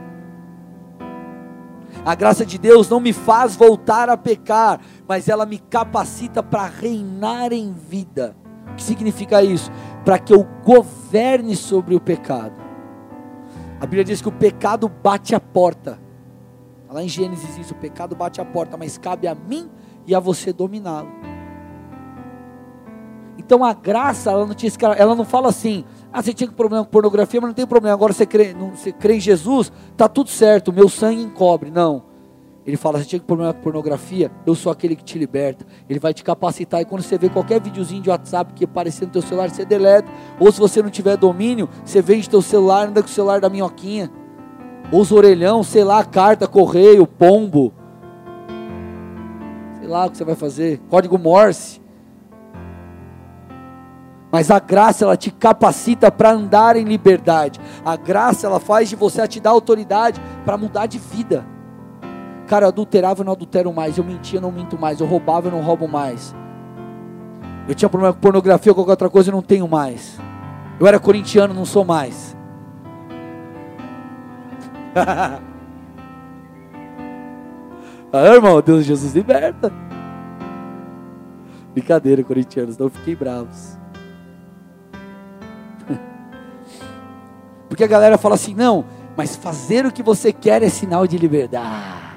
A graça de Deus não me faz voltar a pecar, mas ela me capacita para reinar em vida. O que significa isso? Para que eu governe sobre o pecado. A Bíblia diz que o pecado bate a porta. Lá em Gênesis diz: o pecado bate a porta, mas cabe a mim e a você dominá-lo. Então a graça, ela não, tinha, ela não fala assim, ah, você tinha problema com pornografia, mas não tem problema, agora você crê, não, você crê em Jesus, está tudo certo, meu sangue encobre. Não. Ele fala, você tinha problema com pornografia, eu sou aquele que te liberta. Ele vai te capacitar. E quando você vê qualquer videozinho de WhatsApp que aparecer no teu celular, você deleta. Ou se você não tiver domínio, você vende teu celular, anda com o celular da minhoquinha. Ou os orelhão, sei lá, carta, correio, pombo. Sei lá o que você vai fazer. Código Morse. Mas a graça ela te capacita para andar em liberdade. A graça ela faz de você, ela te dá autoridade para mudar de vida. Cara, eu adulterava, eu não adultero mais. Eu mentia, eu não minto mais. Eu roubava, eu não roubo mais. Eu tinha problema com pornografia ou qualquer outra coisa, eu não tenho mais. Eu era corintiano, não sou mais. ah, irmão, Deus Jesus liberta. Brincadeira, corintianos, não fiquem bravos. Porque a galera fala assim: não, mas fazer o que você quer é sinal de liberdade.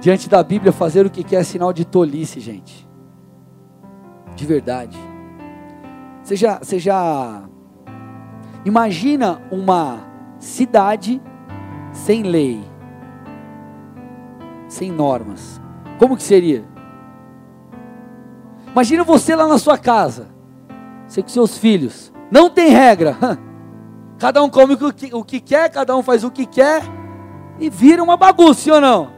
Diante da Bíblia, fazer o que quer é sinal de tolice, gente. De verdade. Você já, você já imagina uma cidade sem lei, sem normas? Como que seria? Imagina você lá na sua casa, você com seus filhos, não tem regra. Cada um come o que, o que quer, cada um faz o que quer e vira uma bagunça, ou não?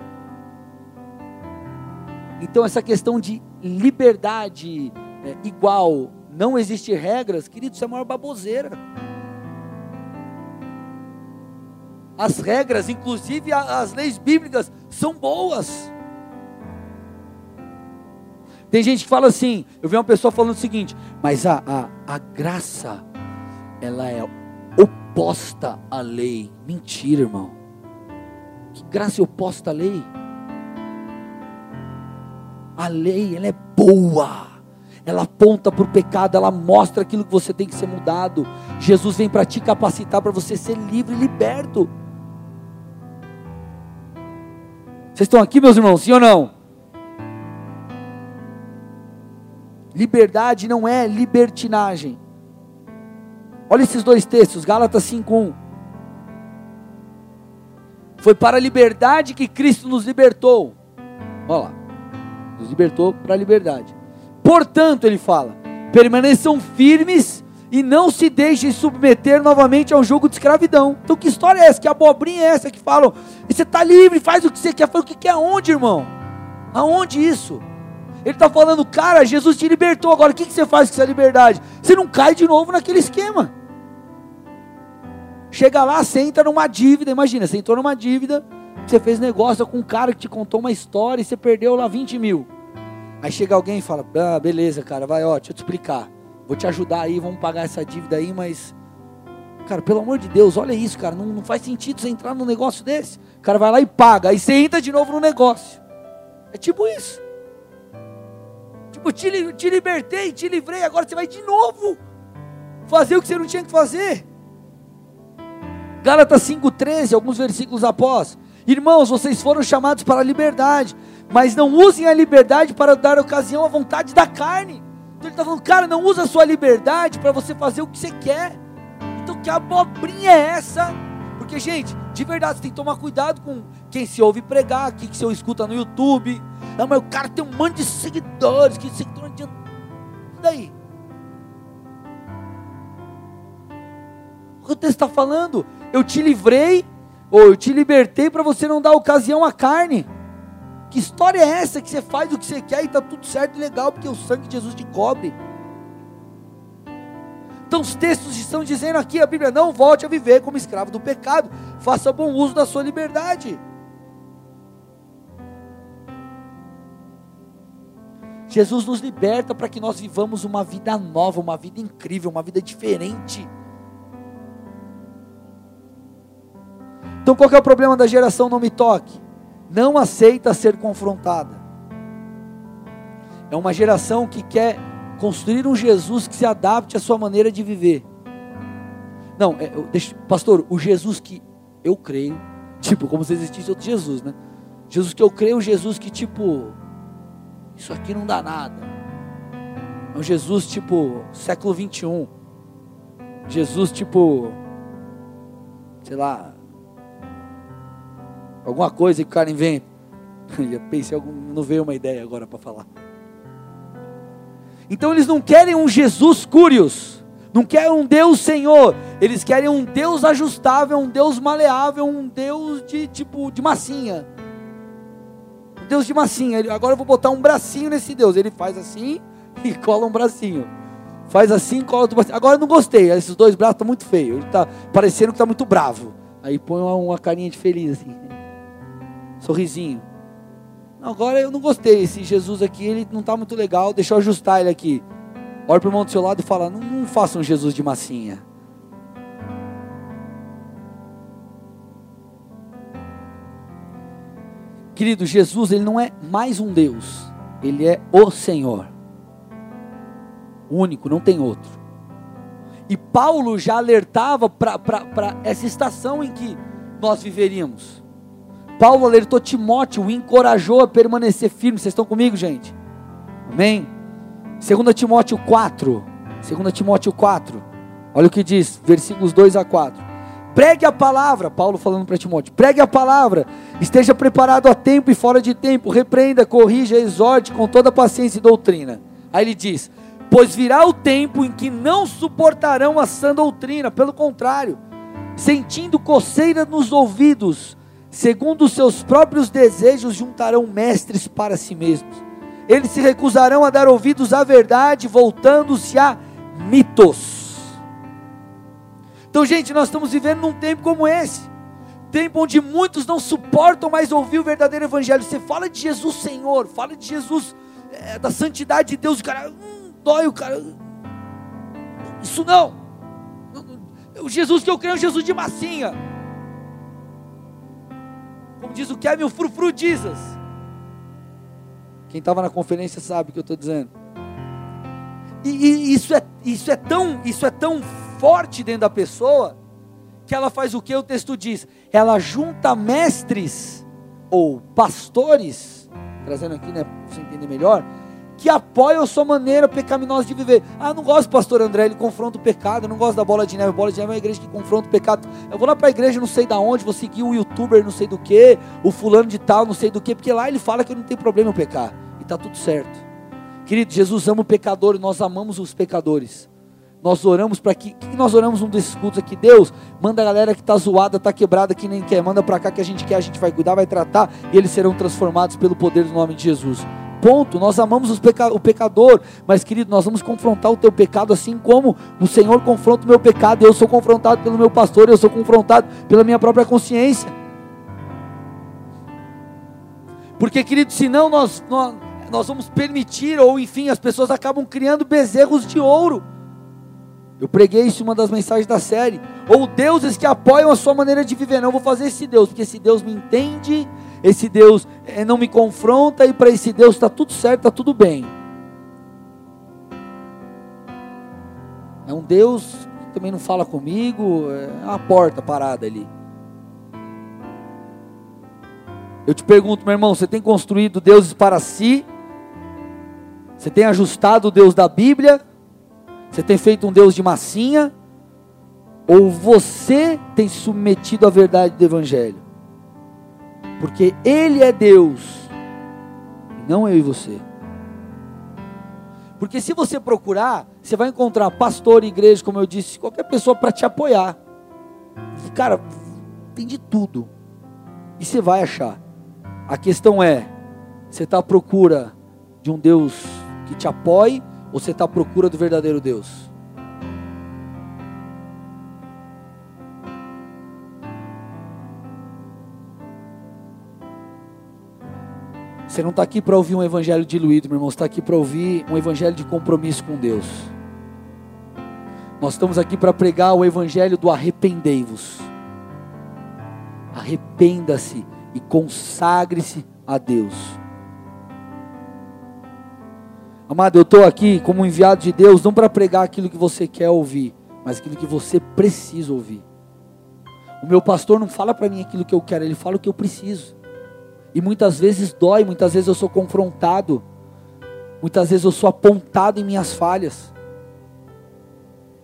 Então essa questão de liberdade é, igual, não existe regras, querido, isso é a maior baboseira. As regras, inclusive as leis bíblicas, são boas. Tem gente que fala assim, eu vi uma pessoa falando o seguinte, mas a, a, a graça, ela é oposta à lei. Mentira, irmão. Que graça oposta à lei? A lei, ela é boa. Ela aponta para o pecado, ela mostra aquilo que você tem que ser mudado. Jesus vem para te capacitar para você ser livre e liberto. Vocês estão aqui, meus irmãos, sim ou não? Liberdade não é libertinagem. Olha esses dois textos, Gálatas 5:1. Foi para a liberdade que Cristo nos libertou. Olha lá. Nos libertou para a liberdade. Portanto, ele fala: permaneçam firmes e não se deixem submeter novamente ao jogo de escravidão. Então, que história é essa? Que abobrinha é essa que falam? Você está livre, faz o que você quer, faz o que quer, aonde, irmão? Aonde isso? Ele está falando, cara, Jesus te libertou, agora o que, que você faz com essa liberdade? Você não cai de novo naquele esquema. Chega lá, entra numa dívida, imagina, você entrou numa dívida, você fez negócio com um cara que te contou uma história e você perdeu lá 20 mil. Aí chega alguém e fala, ah, beleza, cara, vai, ó, deixa eu te explicar. Vou te ajudar aí, vamos pagar essa dívida aí, mas. Cara, pelo amor de Deus, olha isso, cara. Não, não faz sentido você entrar num negócio desse. O cara vai lá e paga. Aí você entra de novo no negócio. É tipo isso. Te, te libertei, te livrei, agora você vai de novo fazer o que você não tinha que fazer. Gálatas 5,13, alguns versículos após. Irmãos, vocês foram chamados para a liberdade, mas não usem a liberdade para dar ocasião à vontade da carne. Então ele está falando, cara, não usa a sua liberdade para você fazer o que você quer. Então que abobrinha é essa? Porque, gente, de verdade, você tem que tomar cuidado com quem se ouve pregar, quem que se escuta no YouTube. Não, mas o cara tem um monte de seguidores, que seguidor não adianta. E daí? O que o texto está falando? eu te livrei, ou eu te libertei para você não dar ocasião à carne. Que história é essa que você faz o que você quer e está tudo certo e legal, porque o sangue de Jesus te cobre? Então os textos estão dizendo aqui, a Bíblia, não volte a viver como escravo do pecado, faça bom uso da sua liberdade. Jesus nos liberta para que nós vivamos uma vida nova, uma vida incrível, uma vida diferente. Então qual é o problema da geração não me toque? Não aceita ser confrontada. É uma geração que quer construir um Jesus que se adapte à sua maneira de viver. Não, é, pastor, o Jesus que eu creio, tipo, como se existisse outro Jesus, né? Jesus que eu creio, Jesus que tipo, isso aqui não dá nada. É um Jesus tipo, século 21. Jesus tipo, sei lá, Alguma coisa que o cara inventa. Eu pensei, não veio uma ideia agora para falar. Então eles não querem um Jesus curios, não querem um Deus Senhor, eles querem um Deus ajustável, um Deus maleável, um Deus de tipo de massinha. Deus de massinha. Agora eu vou botar um bracinho nesse Deus. Ele faz assim e cola um bracinho. Faz assim, cola outro bracinho. Agora eu não gostei. Esses dois braços estão muito feios. Ele está parecendo que está muito bravo. Aí põe uma, uma carinha de feliz assim sorrisinho. Agora eu não gostei, esse Jesus aqui, ele não está muito legal, deixa eu ajustar ele aqui. Olha para o irmão do seu lado e fala: não, não faça um Jesus de massinha. Querido, Jesus, ele não é mais um Deus, ele é o Senhor. Único, não tem outro. E Paulo já alertava para essa estação em que nós viveríamos. Paulo alertou Timóteo, o encorajou a permanecer firme. Vocês estão comigo, gente? Amém? 2 Timóteo 4. 2 Timóteo 4. Olha o que diz, versículos 2 a 4. Pregue a palavra, Paulo falando para Timóteo, pregue a palavra, esteja preparado a tempo e fora de tempo, repreenda, corrija, exorte com toda paciência e doutrina. Aí ele diz: Pois virá o tempo em que não suportarão a sã doutrina, pelo contrário, sentindo coceira nos ouvidos, segundo os seus próprios desejos, juntarão mestres para si mesmos. Eles se recusarão a dar ouvidos à verdade, voltando-se a mitos. Então, gente, nós estamos vivendo num tempo como esse tempo onde muitos não suportam mais ouvir o verdadeiro evangelho. Você fala de Jesus Senhor, fala de Jesus, é, da santidade de Deus, o cara hum, dói, o cara. Isso não. O Jesus que eu creio é um Jesus de massinha. Como diz o Kevin, o frufru Jesus. Quem estava na conferência sabe o que eu estou dizendo. E, e, isso, é, isso, é tão, isso é tão forte dentro da pessoa que ela faz o que o texto diz? Ela junta mestres ou pastores, trazendo aqui, né, para você entender melhor, que apoiam a sua maneira pecaminosa de viver. Ah, não gosto do pastor André, ele confronta o pecado. Eu não gosto da bola de neve. Bola de neve é uma igreja que confronta o pecado. Eu vou lá para a igreja, não sei da onde, vou seguir o youtuber, não sei do que, o fulano de tal, não sei do que, porque lá ele fala que não tem problema eu pecar. E está tudo certo. Querido, Jesus ama o pecador nós amamos os pecadores. Nós oramos para que, que nós oramos um desses cultos aqui, Deus, manda a galera que está zoada, está quebrada, que nem quer, manda para cá que a gente quer, a gente vai cuidar, vai tratar, e eles serão transformados pelo poder do nome de Jesus. Ponto. Nós amamos peca o pecador, mas querido, nós vamos confrontar o teu pecado assim como o Senhor confronta o meu pecado. Eu sou confrontado pelo meu pastor, eu sou confrontado pela minha própria consciência. Porque, querido, senão nós, nós, nós vamos permitir, ou enfim, as pessoas acabam criando bezerros de ouro. Eu preguei isso em uma das mensagens da série. Ou deuses que apoiam a sua maneira de viver. Não vou fazer esse Deus, porque esse Deus me entende, esse Deus é, não me confronta e para esse Deus está tudo certo, está tudo bem. É um Deus que também não fala comigo, é uma porta parada ali. Eu te pergunto, meu irmão, você tem construído deuses para si? Você tem ajustado o Deus da Bíblia? Você tem feito um Deus de massinha? Ou você tem submetido à verdade do Evangelho? Porque Ele é Deus, não eu e você. Porque se você procurar, você vai encontrar pastor, igreja, como eu disse, qualquer pessoa para te apoiar. Cara, tem de tudo. E você vai achar. A questão é: você está à procura de um Deus que te apoie ou você está à procura do verdadeiro Deus? Você não está aqui para ouvir um evangelho diluído, meu irmão. Você está aqui para ouvir um evangelho de compromisso com Deus. Nós estamos aqui para pregar o evangelho do arrependei-vos. Arrependa-se e consagre-se a Deus. Amado, eu estou aqui como enviado de Deus, não para pregar aquilo que você quer ouvir, mas aquilo que você precisa ouvir. O meu pastor não fala para mim aquilo que eu quero, ele fala o que eu preciso. E muitas vezes dói, muitas vezes eu sou confrontado, muitas vezes eu sou apontado em minhas falhas.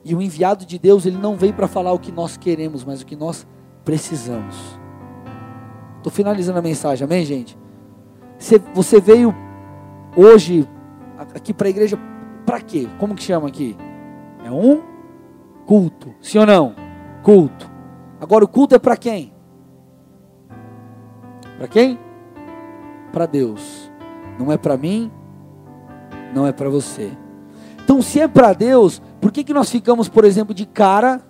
E o enviado de Deus, ele não vem para falar o que nós queremos, mas o que nós precisamos. Estou finalizando a mensagem, amém, gente? Você, veio hoje aqui para a igreja para quê? Como que chama aqui? É um culto, sim ou não? Culto. Agora o culto é para quem? Para quem? para Deus, não é para mim, não é para você. Então, se é para Deus, por que, que nós ficamos, por exemplo, de cara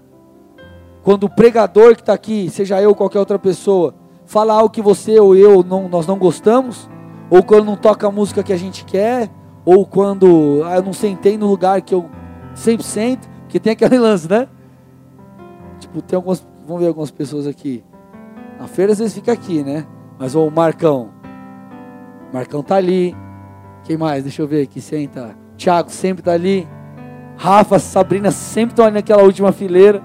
quando o pregador que está aqui, seja eu ou qualquer outra pessoa, fala algo que você ou eu não, nós não gostamos, ou quando não toca a música que a gente quer, ou quando ah, eu não sentei no lugar que eu sempre sento, que tem aquele lance, né? Tipo, tem algumas, vamos ver algumas pessoas aqui. A feira às vezes fica aqui, né? Mas o Marcão, Marcão tá ali. Quem mais? Deixa eu ver aqui, senta. Tiago sempre tá ali. Rafa, Sabrina sempre estão ali naquela última fileira.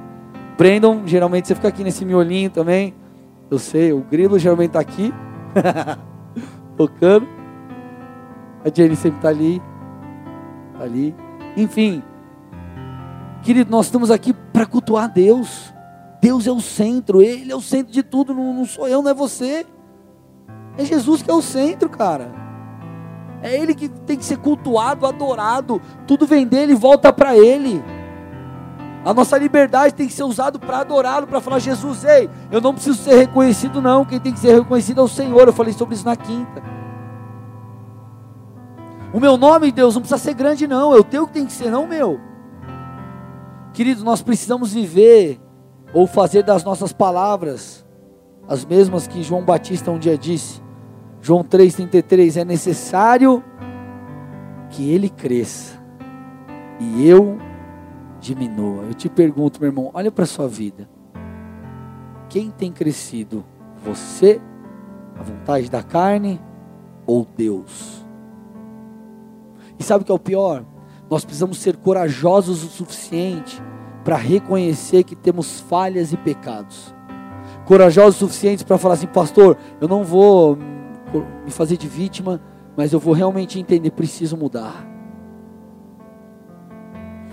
Brandon, geralmente você fica aqui nesse miolinho também. Eu sei, o Grilo geralmente está aqui, tocando. A Jenny sempre está ali, tá ali. Enfim, querido, nós estamos aqui para cultuar Deus. Deus é o centro, Ele é o centro de tudo, não, não sou eu, não é você. É Jesus que é o centro, cara. É Ele que tem que ser cultuado, adorado. Tudo vem dele e volta para Ele. A nossa liberdade tem que ser usada para adorá-lo, para falar, Jesus, ei, eu não preciso ser reconhecido, não. Quem tem que ser reconhecido é o Senhor. Eu falei sobre isso na quinta. O meu nome, Deus, não precisa ser grande, não. É o teu que tem que ser, não o meu. Queridos, nós precisamos viver ou fazer das nossas palavras as mesmas que João Batista um dia disse. João 3,33: é necessário que ele cresça e eu diminua. Eu te pergunto, meu irmão, olha para a sua vida. Quem tem crescido? Você, a vontade da carne ou Deus? E sabe o que é o pior? Nós precisamos ser corajosos o suficiente para reconhecer que temos falhas e pecados. Corajosos o suficiente para falar assim, pastor, eu não vou me fazer de vítima, mas eu vou realmente entender, preciso mudar.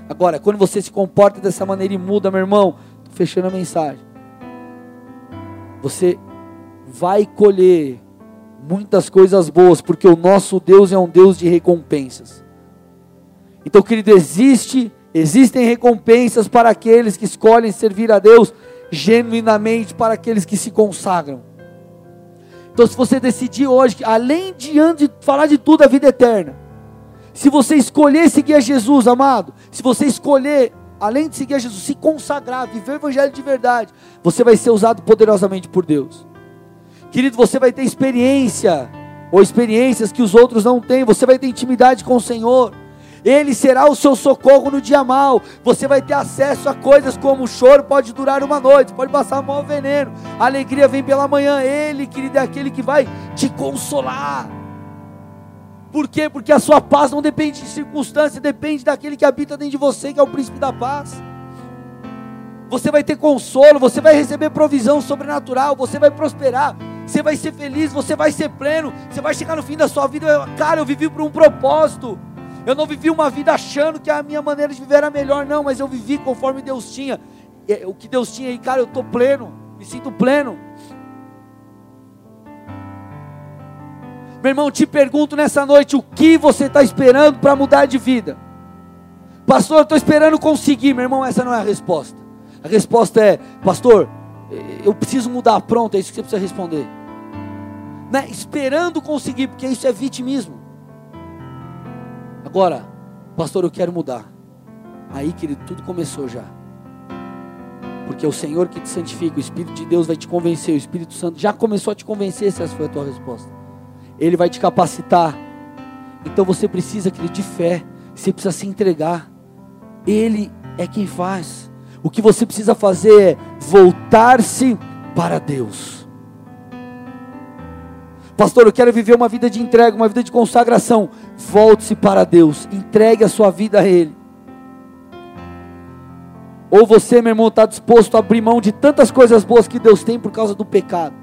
Agora, quando você se comporta dessa maneira e muda, meu irmão, fechando a mensagem, você vai colher muitas coisas boas, porque o nosso Deus é um Deus de recompensas. Então, querido, existe, existem recompensas para aqueles que escolhem servir a Deus genuinamente, para aqueles que se consagram. Então, se você decidir hoje, além de, de falar de tudo, a vida eterna, se você escolher seguir a Jesus, amado, se você escolher, além de seguir a Jesus, se consagrar, viver o evangelho de verdade, você vai ser usado poderosamente por Deus. Querido, você vai ter experiência, ou experiências que os outros não têm, você vai ter intimidade com o Senhor. Ele será o seu socorro no dia mal. Você vai ter acesso a coisas como o choro pode durar uma noite, pode passar mal veneno. A alegria vem pela manhã. Ele, querido, é aquele que vai te consolar. Por quê? Porque a sua paz não depende de circunstância, depende daquele que habita dentro de você, que é o príncipe da paz. Você vai ter consolo, você vai receber provisão sobrenatural, você vai prosperar, você vai ser feliz, você vai ser pleno, você vai chegar no fim da sua vida, cara, eu vivi por um propósito. Eu não vivi uma vida achando que a minha maneira de viver era melhor, não, mas eu vivi conforme Deus tinha. O que Deus tinha e, cara, eu estou pleno, me sinto pleno. Meu irmão, te pergunto nessa noite: o que você está esperando para mudar de vida? Pastor, eu estou esperando conseguir. Meu irmão, essa não é a resposta. A resposta é: Pastor, eu preciso mudar. Pronto, é isso que você precisa responder. Né? Esperando conseguir, porque isso é vitimismo. Agora, Pastor, eu quero mudar. Aí, querido, tudo começou já. Porque é o Senhor que te santifica, o Espírito de Deus vai te convencer, o Espírito Santo já começou a te convencer se essa foi a tua resposta. Ele vai te capacitar. Então você precisa, querido, de fé. Você precisa se entregar. Ele é quem faz. O que você precisa fazer é voltar-se para Deus. Pastor, eu quero viver uma vida de entrega, uma vida de consagração. Volte-se para Deus. Entregue a sua vida a Ele. Ou você, meu irmão, está disposto a abrir mão de tantas coisas boas que Deus tem por causa do pecado.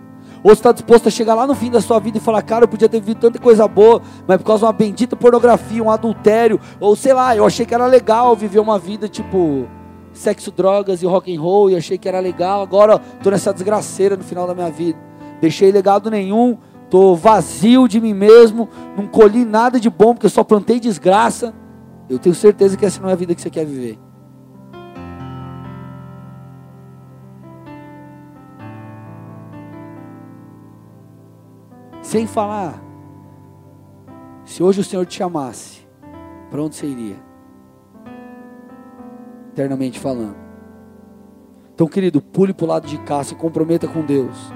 Ou está disposto a chegar lá no fim da sua vida e falar, cara, eu podia ter vivido tanta coisa boa, mas por causa de uma bendita pornografia, um adultério, ou sei lá, eu achei que era legal viver uma vida tipo sexo, drogas e rock and roll, e achei que era legal. Agora estou nessa desgraceira no final da minha vida. Deixei legado nenhum, estou vazio de mim mesmo, não colhi nada de bom porque só plantei desgraça. Eu tenho certeza que essa não é a vida que você quer viver. Sem falar, se hoje o Senhor te chamasse, para onde você iria? Eternamente falando. Então, querido, pule para o lado de cá, se comprometa com Deus.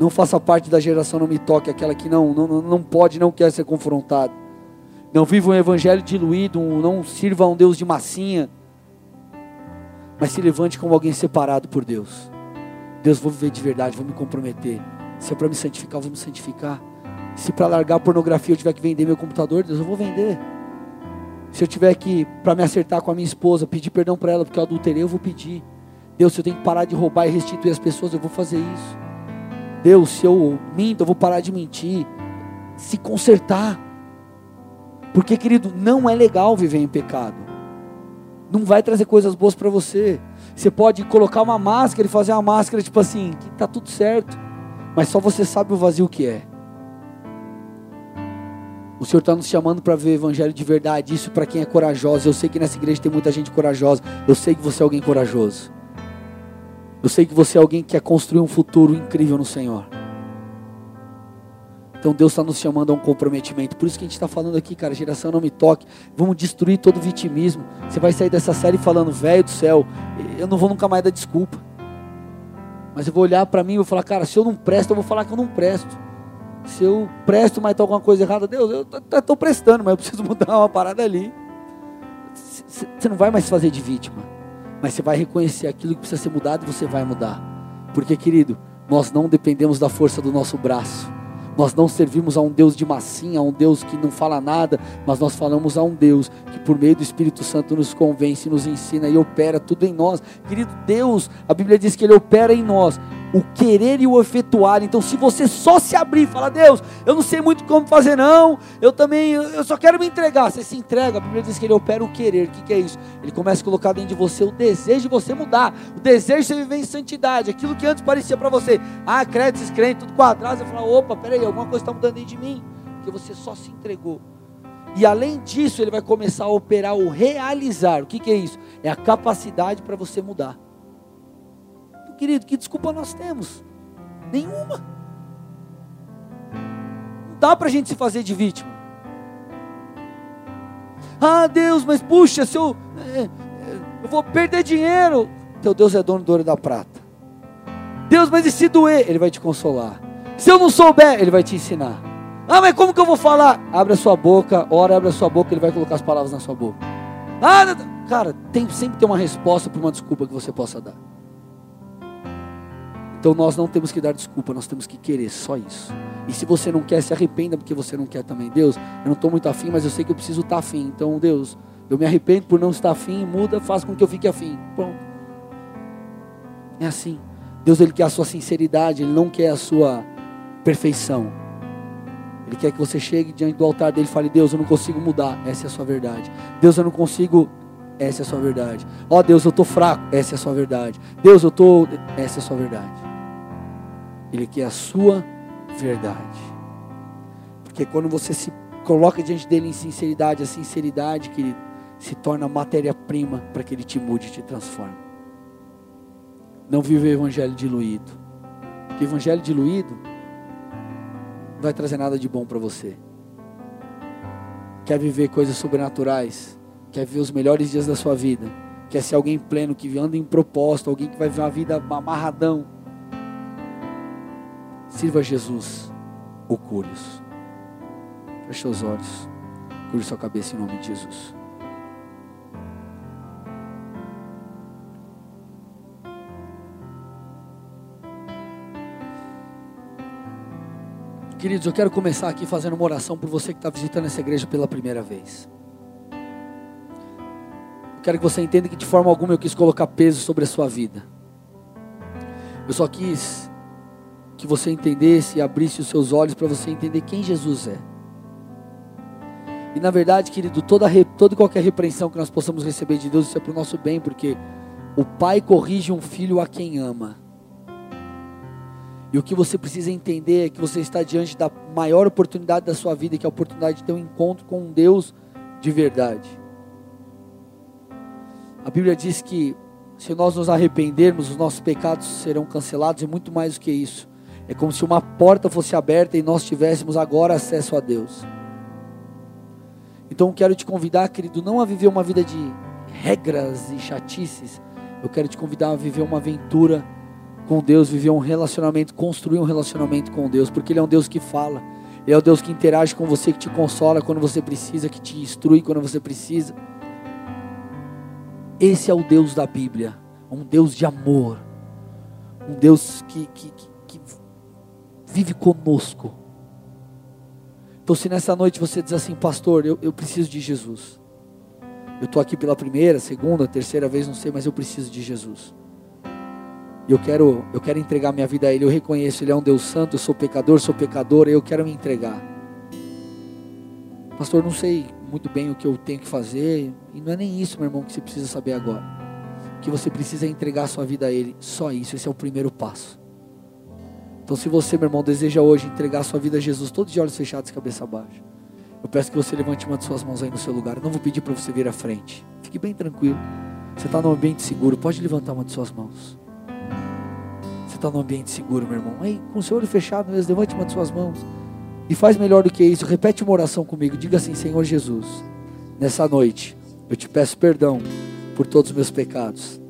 Não faça parte da geração não me toque, aquela que não, não, não pode, não quer ser confrontado. Não viva um evangelho diluído, não sirva a um Deus de massinha, mas se levante como alguém separado por Deus. Deus, vou viver de verdade, vou me comprometer. Se é para me santificar, eu vou me santificar. Se para largar a pornografia eu tiver que vender meu computador, Deus, eu vou vender. Se eu tiver que, para me acertar com a minha esposa, pedir perdão para ela porque eu adulterei, eu vou pedir. Deus, se eu tenho que parar de roubar e restituir as pessoas, eu vou fazer isso. Deus, se eu minto, eu vou parar de mentir. Se consertar. Porque, querido, não é legal viver em pecado. Não vai trazer coisas boas para você. Você pode colocar uma máscara e fazer uma máscara tipo assim, que tá tudo certo. Mas só você sabe o vazio que é. O Senhor está nos chamando para ver o evangelho de verdade. Isso para quem é corajoso. Eu sei que nessa igreja tem muita gente corajosa. Eu sei que você é alguém corajoso. Eu sei que você é alguém que quer construir um futuro incrível no Senhor. Então Deus está nos chamando a um comprometimento. Por isso que a gente está falando aqui, cara, geração não me toque. Vamos destruir todo o vitimismo. Você vai sair dessa série falando, velho do céu, eu não vou nunca mais dar desculpa. Mas eu vou olhar para mim e vou falar, cara, se eu não presto, eu vou falar que eu não presto se eu presto, mas está alguma coisa errada, Deus, eu estou prestando, mas eu preciso mudar uma parada ali. Você não vai mais fazer de vítima, mas você vai reconhecer aquilo que precisa ser mudado e você vai mudar. Porque, querido, nós não dependemos da força do nosso braço. Nós não servimos a um Deus de massinha, a um Deus que não fala nada, mas nós falamos a um Deus que, por meio do Espírito Santo, nos convence, nos ensina e opera tudo em nós. Querido Deus, a Bíblia diz que Ele opera em nós o querer e o efetuar. Então, se você só se abrir e falar, Deus, eu não sei muito como fazer, não, eu também, eu só quero me entregar. Você se entrega, a Bíblia diz que ele opera o querer. O que, que é isso? Ele começa a colocar dentro de você o desejo de você mudar, o desejo de você viver em santidade. Aquilo que antes parecia para você, ah, crédito, descrente, tudo quadrado. Você fala, opa, peraí, alguma coisa está mudando dentro de mim, porque você só se entregou. E além disso, ele vai começar a operar o realizar. O que, que é isso? É a capacidade para você mudar querido, que desculpa nós temos? Nenhuma. Não dá para a gente se fazer de vítima. Ah, Deus, mas puxa, se eu, é, é, eu vou perder dinheiro. Teu Deus é dono do ouro e da prata. Deus, mas e se doer? Ele vai te consolar. Se eu não souber, Ele vai te ensinar. Ah, mas como que eu vou falar? Abre a sua boca, ora, abre a sua boca, Ele vai colocar as palavras na sua boca. Ah, cara, tem, sempre tem uma resposta para uma desculpa que você possa dar. Então nós não temos que dar desculpa, nós temos que querer, só isso. E se você não quer, se arrependa porque você não quer também. Deus, eu não estou muito afim, mas eu sei que eu preciso estar afim. Então, Deus, eu me arrependo por não estar afim, muda, faz com que eu fique afim. Pronto. É assim. Deus, Ele quer a sua sinceridade, Ele não quer a sua perfeição. Ele quer que você chegue diante do altar dele e fale: Deus, eu não consigo mudar, essa é a sua verdade. Deus, eu não consigo, essa é a sua verdade. Ó oh, Deus, eu estou fraco, essa é a sua verdade. Deus, eu estou, essa é a sua verdade. Ele quer a sua verdade. Porque quando você se coloca diante dele em sinceridade, a sinceridade, que se torna matéria-prima para que ele te mude e te transforme. Não vive o evangelho diluído. Porque o evangelho diluído não vai trazer nada de bom para você. Quer viver coisas sobrenaturais, quer viver os melhores dias da sua vida, quer ser alguém pleno, que anda em propósito, alguém que vai viver uma vida amarradão Sirva Jesus ou cure-os. Feche os olhos. Cure sua cabeça em nome de Jesus. Queridos, eu quero começar aqui fazendo uma oração por você que está visitando essa igreja pela primeira vez. Eu quero que você entenda que de forma alguma eu quis colocar peso sobre a sua vida. Eu só quis que você entendesse e abrisse os seus olhos para você entender quem Jesus é. E na verdade, querido, toda, toda qualquer repreensão que nós possamos receber de Deus, isso é para o nosso bem, porque o pai corrige um filho a quem ama. E o que você precisa entender é que você está diante da maior oportunidade da sua vida, que é a oportunidade de ter um encontro com um Deus de verdade. A Bíblia diz que se nós nos arrependermos, os nossos pecados serão cancelados e muito mais do que isso. É como se uma porta fosse aberta e nós tivéssemos agora acesso a Deus. Então quero te convidar, querido, não a viver uma vida de regras e chatices. Eu quero te convidar a viver uma aventura com Deus, viver um relacionamento, construir um relacionamento com Deus, porque Ele é um Deus que fala. Ele é o Deus que interage com você, que te consola quando você precisa, que te instrui quando você precisa. Esse é o Deus da Bíblia, um Deus de amor, um Deus que, que, que vive conosco. Então, se nessa noite você diz assim, pastor, eu, eu preciso de Jesus. Eu estou aqui pela primeira, segunda, terceira vez, não sei, mas eu preciso de Jesus. Eu quero, eu quero entregar minha vida a Ele. Eu reconheço Ele é um Deus santo. Eu sou pecador, sou pecadora. Eu quero me entregar. Pastor, não sei muito bem o que eu tenho que fazer. E não é nem isso, meu irmão, que você precisa saber agora. Que você precisa é entregar a sua vida a Ele. Só isso. Esse é o primeiro passo. Então, se você, meu irmão, deseja hoje entregar sua vida a Jesus, todos de olhos fechados, cabeça baixa. Eu peço que você levante uma de suas mãos aí no seu lugar. Eu não vou pedir para você vir à frente. Fique bem tranquilo. Você está num ambiente seguro. Pode levantar uma de suas mãos. Você está num ambiente seguro, meu irmão. Aí, com o seu olho fechado mesmo, levante uma de suas mãos. E faz melhor do que isso. Repete uma oração comigo. Diga assim: Senhor Jesus, nessa noite, eu te peço perdão por todos os meus pecados.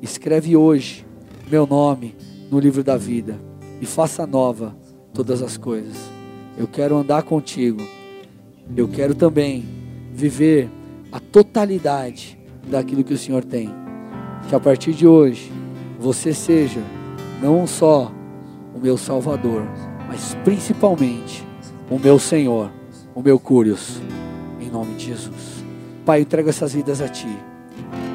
Escreve hoje meu nome no livro da vida e faça nova todas as coisas. Eu quero andar contigo eu quero também viver a totalidade daquilo que o Senhor tem. Que a partir de hoje você seja não só o meu Salvador, mas principalmente o meu Senhor, o meu Curios, em nome de Jesus. Pai, eu entrego essas vidas a Ti.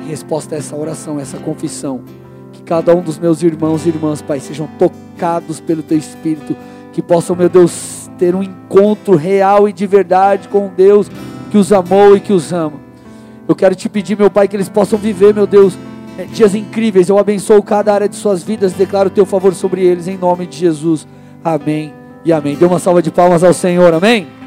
Em resposta a essa oração, essa confissão, que cada um dos meus irmãos e irmãs, Pai, sejam tocados pelo Teu Espírito, que possam, meu Deus, ter um encontro real e de verdade com Deus que os amou e que os ama. Eu quero te pedir, meu Pai, que eles possam viver, meu Deus, eh, dias incríveis. Eu abençoo cada área de suas vidas, declaro o teu favor sobre eles em nome de Jesus. Amém e amém. Dê uma salva de palmas ao Senhor, amém.